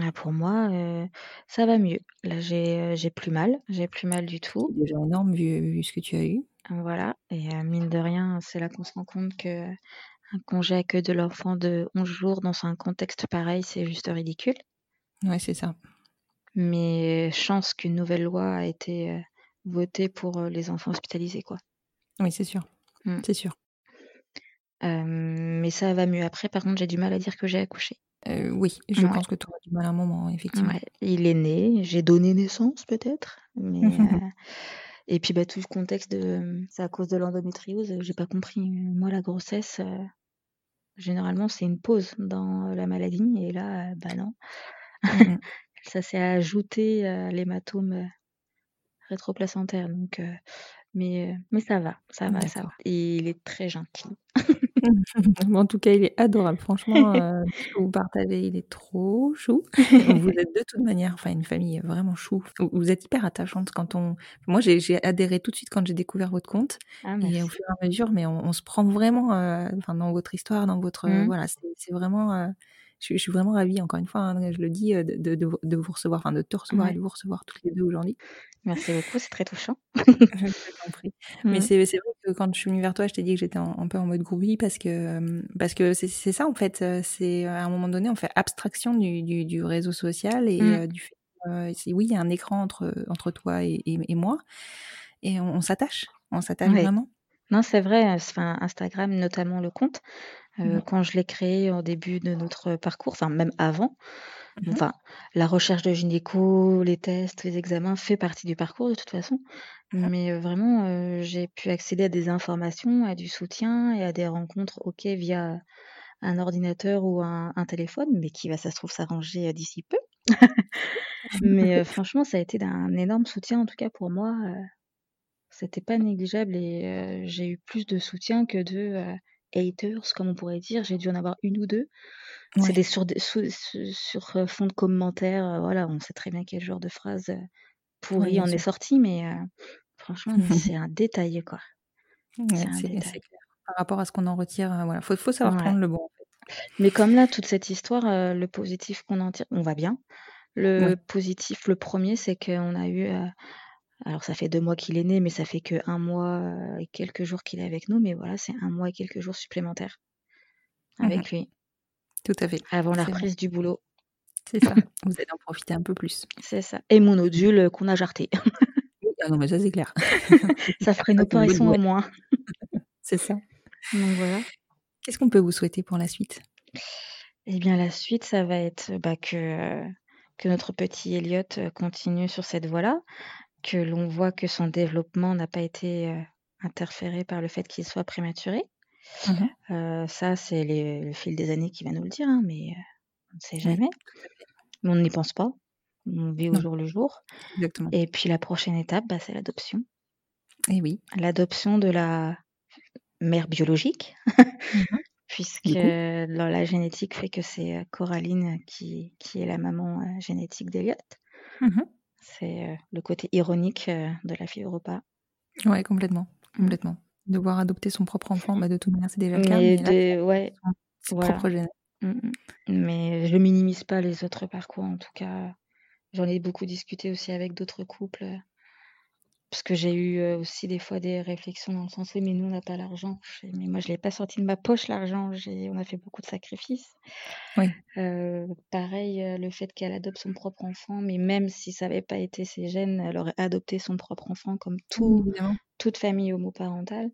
[SPEAKER 2] Ah pour moi, heu, ça va mieux. Là, j'ai, heu, j'ai plus mal, j'ai plus mal du tout.
[SPEAKER 1] est déjà énorme vu vu ce que tu as eu.
[SPEAKER 2] Voilà et heu, mine de rien, c'est là qu'on se rend compte qu'un congé accueil de l'enfant de 11 jours dans un contexte pareil, c'est juste ridicule.
[SPEAKER 1] Ouais, c'est ça.
[SPEAKER 2] Mais chance qu'une nouvelle loi a été, heu, votée pour, heu, les enfants hospitalisés, quoi.
[SPEAKER 1] Oui, c'est sûr.
[SPEAKER 2] Mmh.
[SPEAKER 1] C'est sûr.
[SPEAKER 2] Hem, mais ça va mieux. Après, par contre, j'ai du mal à dire que j'ai accouché.
[SPEAKER 1] Heu, oui, je
[SPEAKER 2] Ouais.
[SPEAKER 1] pense que tu auras du mal un moment, effectivement.
[SPEAKER 2] Ouais, il est né, j'ai donné naissance peut-être, mais heu et puis, bah, tout le contexte de c'est à cause de l'endométriose, j'ai pas compris. Moi, la grossesse, généralement, c'est une pause dans la maladie et là, bah, non.
[SPEAKER 1] Mmh mh.
[SPEAKER 2] Ça s'est ajouté à l'hématome, rétroplacentaire donc Mais, mais ça va, ça va, ça va. Et il est très gentil.
[SPEAKER 1] En tout cas, il est adorable. Franchement, que vous partagez, il est trop chou. Vous êtes de toute manière, enfin, une famille vraiment chou. Vous êtes hyper attachante quand on moi, j'ai adhéré tout de suite quand j'ai découvert votre compte
[SPEAKER 2] Ah
[SPEAKER 1] et au fur et à mesure, mais on on se prend vraiment, enfin, dans votre histoire, dans votre,
[SPEAKER 2] Mmh.
[SPEAKER 1] voilà, c'est vraiment, heu, je suis je suis vraiment ravie, encore une fois, hein, je le dis, heu, de de de vous de vous recevoir, enfin, de te recevoir et de vous recevoir toutes les 2 aujourd'hui.
[SPEAKER 2] Merci beaucoup, c'est très touchant.
[SPEAKER 1] Je prie. Mais
[SPEAKER 2] Mmh.
[SPEAKER 1] c'est vrai que quand je suis venue vers toi, je t'ai dit que j'étais un peu en mode groupie parce que, parce que c'est ça, en fait, c'est, à un moment donné, on fait abstraction du du du réseau social et
[SPEAKER 2] Mmh.
[SPEAKER 1] du fait, c'est oui, il y a un écran entre, entre toi et et et moi et on on s'attache, on s'attache
[SPEAKER 2] Ouais.
[SPEAKER 1] vraiment.
[SPEAKER 2] Non, c'est vrai, enfin, Instagram, notamment le compte,
[SPEAKER 1] mh.
[SPEAKER 2] quand je l'ai créé au début de notre parcours, enfin, même avant,
[SPEAKER 1] Mmh mh.
[SPEAKER 2] enfin, la recherche de gynéco, les tests, les examens fait partie du parcours de toute façon. Mais, heu, vraiment, heu, j'ai pu accéder à des informations, à du soutien et à des rencontres, OK, via un ordinateur ou un un téléphone, mais qui va, ça se trouve, s'arranger, d'ici peu. Mais, franchement, ça a été d'un énorme soutien, en tout cas pour moi, c'était pas négligeable et j'ai eu plus de soutien que de, haters, comme on pourrait dire. J'ai dû en avoir 1 ou 2. C'est
[SPEAKER 1] Ouais.
[SPEAKER 2] des sur heu, fond de commentaires, heu, voilà, on sait très bien quel genre de phrase,
[SPEAKER 1] Ouais,
[SPEAKER 2] pourrie
[SPEAKER 1] bien
[SPEAKER 2] en est sortie, mais, franchement, c'est un détail, quoi.
[SPEAKER 1] Ouais,
[SPEAKER 2] un détail.
[SPEAKER 1] Par rapport à ce qu'on en retire, heu, voilà, faut faut savoir
[SPEAKER 2] Ouais.
[SPEAKER 1] prendre le bon, en fait.
[SPEAKER 2] Mais comme là, toute cette histoire, le positif qu'on en tire on va bien. Le positif, le 1er, c'est qu'on a eu, alors ça fait 2 mois qu'il est né, mais ça fait que 1 mois, heu, et quelques jours qu'il est avec nous, mais voilà, c'est 1 mois et quelques jours supplémentaires
[SPEAKER 1] Mmh
[SPEAKER 2] avec lui.
[SPEAKER 1] Tout à fait,
[SPEAKER 2] Avant la
[SPEAKER 1] vrai.
[SPEAKER 2] reprise du boulot.
[SPEAKER 1] C'est ça, vous allez en profiter un peu plus.
[SPEAKER 2] C'est ça et mon nodule, heu, qu'on a jarté.
[SPEAKER 1] Ah non, mais ça, c'est clair.
[SPEAKER 2] Ça ferait opération en
[SPEAKER 1] nouvelle.
[SPEAKER 2] moins.
[SPEAKER 1] C'est ça.
[SPEAKER 2] Donc voilà.
[SPEAKER 1] Qu'est-ce qu'on peut vous souhaiter pour la suite?
[SPEAKER 2] Et bien, la suite, ça va être, bah, que, heu, que notre petit Elliot, continue sur cette voie-là, que l'on voit que son développement n'a pas été, heu, interféré par le fait qu'il soit prématuré.
[SPEAKER 1] Mmh mh.
[SPEAKER 2] Heu, ça, c'est le fil des années qui va nous le dire, hein, mais, heu, on ne sait jamais. on n'y pense pas. On vit au
[SPEAKER 1] Non.
[SPEAKER 2] jour le jour
[SPEAKER 1] Exactement.
[SPEAKER 2] et puis la prochaine étape, bah, c'est l'adoption.
[SPEAKER 1] Et oui.
[SPEAKER 2] L'adoption de la mère biologique
[SPEAKER 1] Mmh mh.
[SPEAKER 2] puisque dans la génétique fait que c'est, Coraline qui qui est la maman, génétique d'Elliot. C'est, heu, le côté ironique, heu, de la fille au repas.
[SPEAKER 1] Ouais, complètement,
[SPEAKER 2] Mmh.
[SPEAKER 1] complètement. Devoir adopter son propre enfant, bah, de toute manière, c'est déjà le cas,
[SPEAKER 2] Mais
[SPEAKER 1] mais
[SPEAKER 2] de ouais,
[SPEAKER 1] son
[SPEAKER 2] voilà.
[SPEAKER 1] gènes.
[SPEAKER 2] Mmh mh. Mais je minimise pas les autres parcours, en tout cas. J'en ai beaucoup discuté aussi avec d'autres couples, parce que j'ai eu, aussi des fois des réflexions dans le sens: «Oui, mais nous, on n'a pas l'argent». Je fais: «Mais moi, je l'ai pas sorti de ma poche l'argent, j'ai on a fait beaucoup de sacrifices».
[SPEAKER 1] Oui.
[SPEAKER 2] Pareil, le fait qu'elle adopte son propre enfant, mais même si ça avait pas été ses gènes, elle aurait adopté son propre enfant comme
[SPEAKER 1] Oui,
[SPEAKER 2] tout
[SPEAKER 1] évidemment.
[SPEAKER 2] Toute famille homoparentale.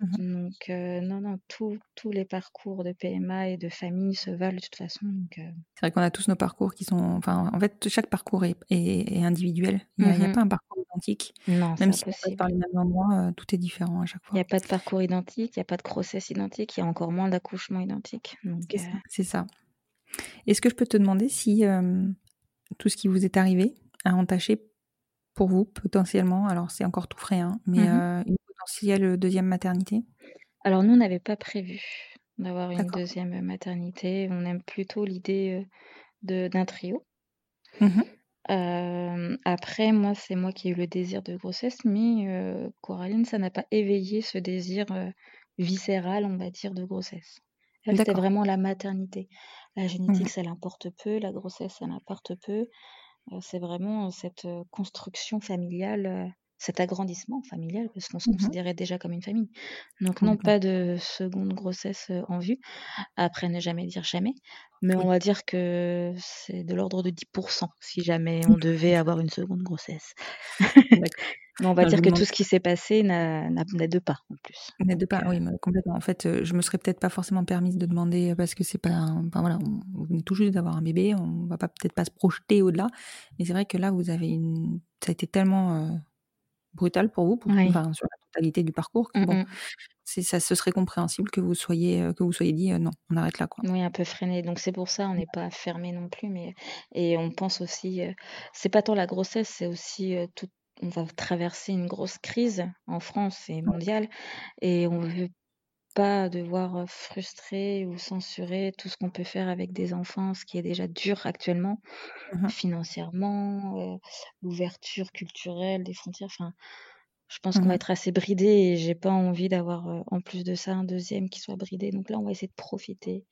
[SPEAKER 1] Mmh mh.
[SPEAKER 2] Donc heu, non, non, tous les parcours de PMA et de famille se valent de toute façon, heu
[SPEAKER 1] C'est vrai qu'on a tous nos parcours qui sont enfin, en fait, chaque parcours est est est individuel. Il y a
[SPEAKER 2] Mmh
[SPEAKER 1] il a pas un parcours identique.
[SPEAKER 2] Non,
[SPEAKER 1] Même si on par les mêmes endroits, heu, tout est différent à chaque
[SPEAKER 2] Il y
[SPEAKER 1] fois.
[SPEAKER 2] a pas de parcours identique, il y a pas de grossesse identique, il y a encore moins d'accouchements identiques, donc
[SPEAKER 1] C'est ça. Est-ce que je peux te demander si, tout ce qui vous est arrivé a entaché pour vous, potentiellement, alors c'est encore tout frais, hein, mais
[SPEAKER 2] Mmh mh.
[SPEAKER 1] heu, une potentielle, heu, 2e maternité?
[SPEAKER 2] Alors nous, on n'avait pas prévu d'avoir une
[SPEAKER 1] D'accord.
[SPEAKER 2] 2e maternité. On aime plutôt l'idée, de d'un trio.
[SPEAKER 1] Mmh
[SPEAKER 2] après moi, c'est moi qui ai eu le désir de grossesse, mais Coraline, ça n'a pas éveillé ce désir, viscéral, on va dire, de grossesse. C'était vraiment la maternité. La
[SPEAKER 1] Mmh
[SPEAKER 2] génétique, ça l'importe peu, la grossesse, ça l'importe peu. Heu, c'est vraiment cette, heu, construction familiale, cet agrandissement familial parce qu'on se
[SPEAKER 1] Mmh mh.
[SPEAKER 2] considérait déjà comme une famille. Donc non, pas de 2de grossesse, en vue. Après, ne jamais dire jamais, mais on va dire que c'est de l'ordre de 10% si jamais on devait avoir une 2de grossesse. Mais on va dire que tout ce qui s'est passé n'a n'a n'aide pas, en plus,
[SPEAKER 1] N'aide pas, oui, mais complètement. En fait, heu, je me serais peut-être pas forcément permise de demander, heu, parce que c'est pas un enfin voilà, on venez tout juste d'avoir un bébé, on va pas peut-être pas se projeter au-delà. Mais c'est vrai que là, vous avez une ça a été tellement, brutal pour vous, pour
[SPEAKER 2] Oui.
[SPEAKER 1] enfin, sur la totalité du parcours que bon, ça ce serait compréhensible que vous soyez, que vous soyez dit: «Heu, non, on arrête là, quoi».
[SPEAKER 2] Oui, un peu freiné, donc c'est pour ça, on n'est pas fermés non plus, mais et on pense aussi, heu, c'est pas tant la grossesse, c'est aussi, heu, toute on va traverser une grosse crise en France et mondiale et on veut pas devoir frustrer ou censurer tout ce qu'on peut faire avec des enfants, ce qui est déjà dur actuellement, mmh financièrement, l'ouverture culturelle des frontières. Enfin, je pense qu'on va mmh être assez bridé et j'ai pas envie d'avoir en plus de ça un deuxième qui soit bridé. Donc là, on va essayer de profiter.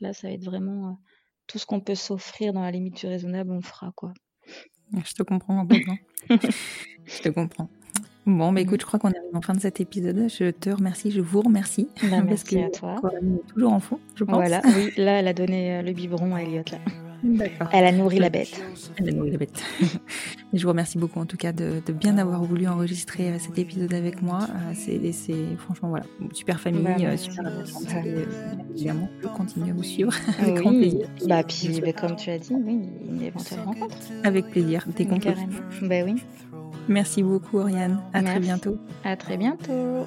[SPEAKER 2] Là, ça va être vraiment tout ce qu'on peut s'offrir dans la limite du raisonnable, on fera quoi.
[SPEAKER 3] Je te comprends complètement. je te comprends. Bon, bah écoute, je crois qu'on arrive en fin de cet épisode. Je te remercie, je vous remercie.
[SPEAKER 2] Bah, merci à toi.
[SPEAKER 3] est toujours en fond, je pense.
[SPEAKER 2] Voilà, oui, là, elle a donné euh, le biberon à Elliot, là. Elle a nourri la bête.
[SPEAKER 3] Elle a nourri la bête. je vous remercie beaucoup en tout cas de, bien avoir voulu enregistrer euh, cet épisode avec moi. Euh, c'est franchement voilà, super famille, bah, super évidemment, je continue à vous suivre avec
[SPEAKER 2] grand plaisir. Bah puis bah, comme tu as dit, oui, une éventuelle rencontre.
[SPEAKER 3] Avec plaisir, t'es content
[SPEAKER 2] Bah oui.
[SPEAKER 3] Merci beaucoup, Oriane. À très bientôt.
[SPEAKER 2] À très bientôt.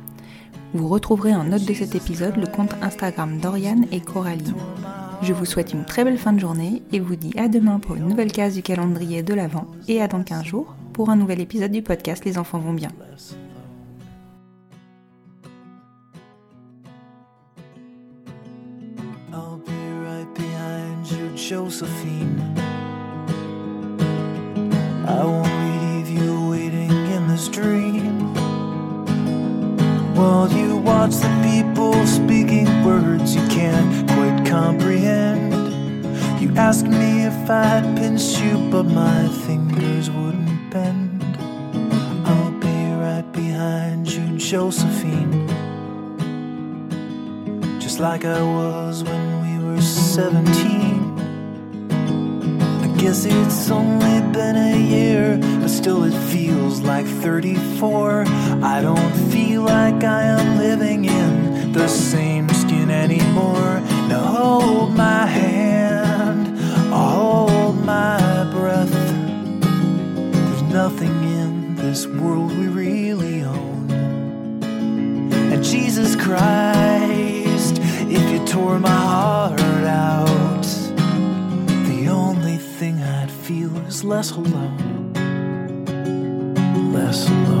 [SPEAKER 3] Vous retrouverez en note de cet épisode le compte Instagram d'Oriane et Coraline. Je vous souhaite une très belle fin de journée et vous dis à demain pour une nouvelle case du calendrier de l'Avent et à dans 15 jours pour un nouvel épisode du podcast Les enfants vont bien. While you watch the people speaking words you can't quite comprehend. You ask me if I'd pinch you, but my fingers wouldn't bend. I'll be right behind you, Josephine. Just like I was when we were 17 guess it's only been a year, but still it feels like 34. I don't feel like I am living in the same skin anymore. Now hold my hand, hold my breath. There's nothing in this world we really own. And Jesus Christ, if you tore my heart less alone, less alone.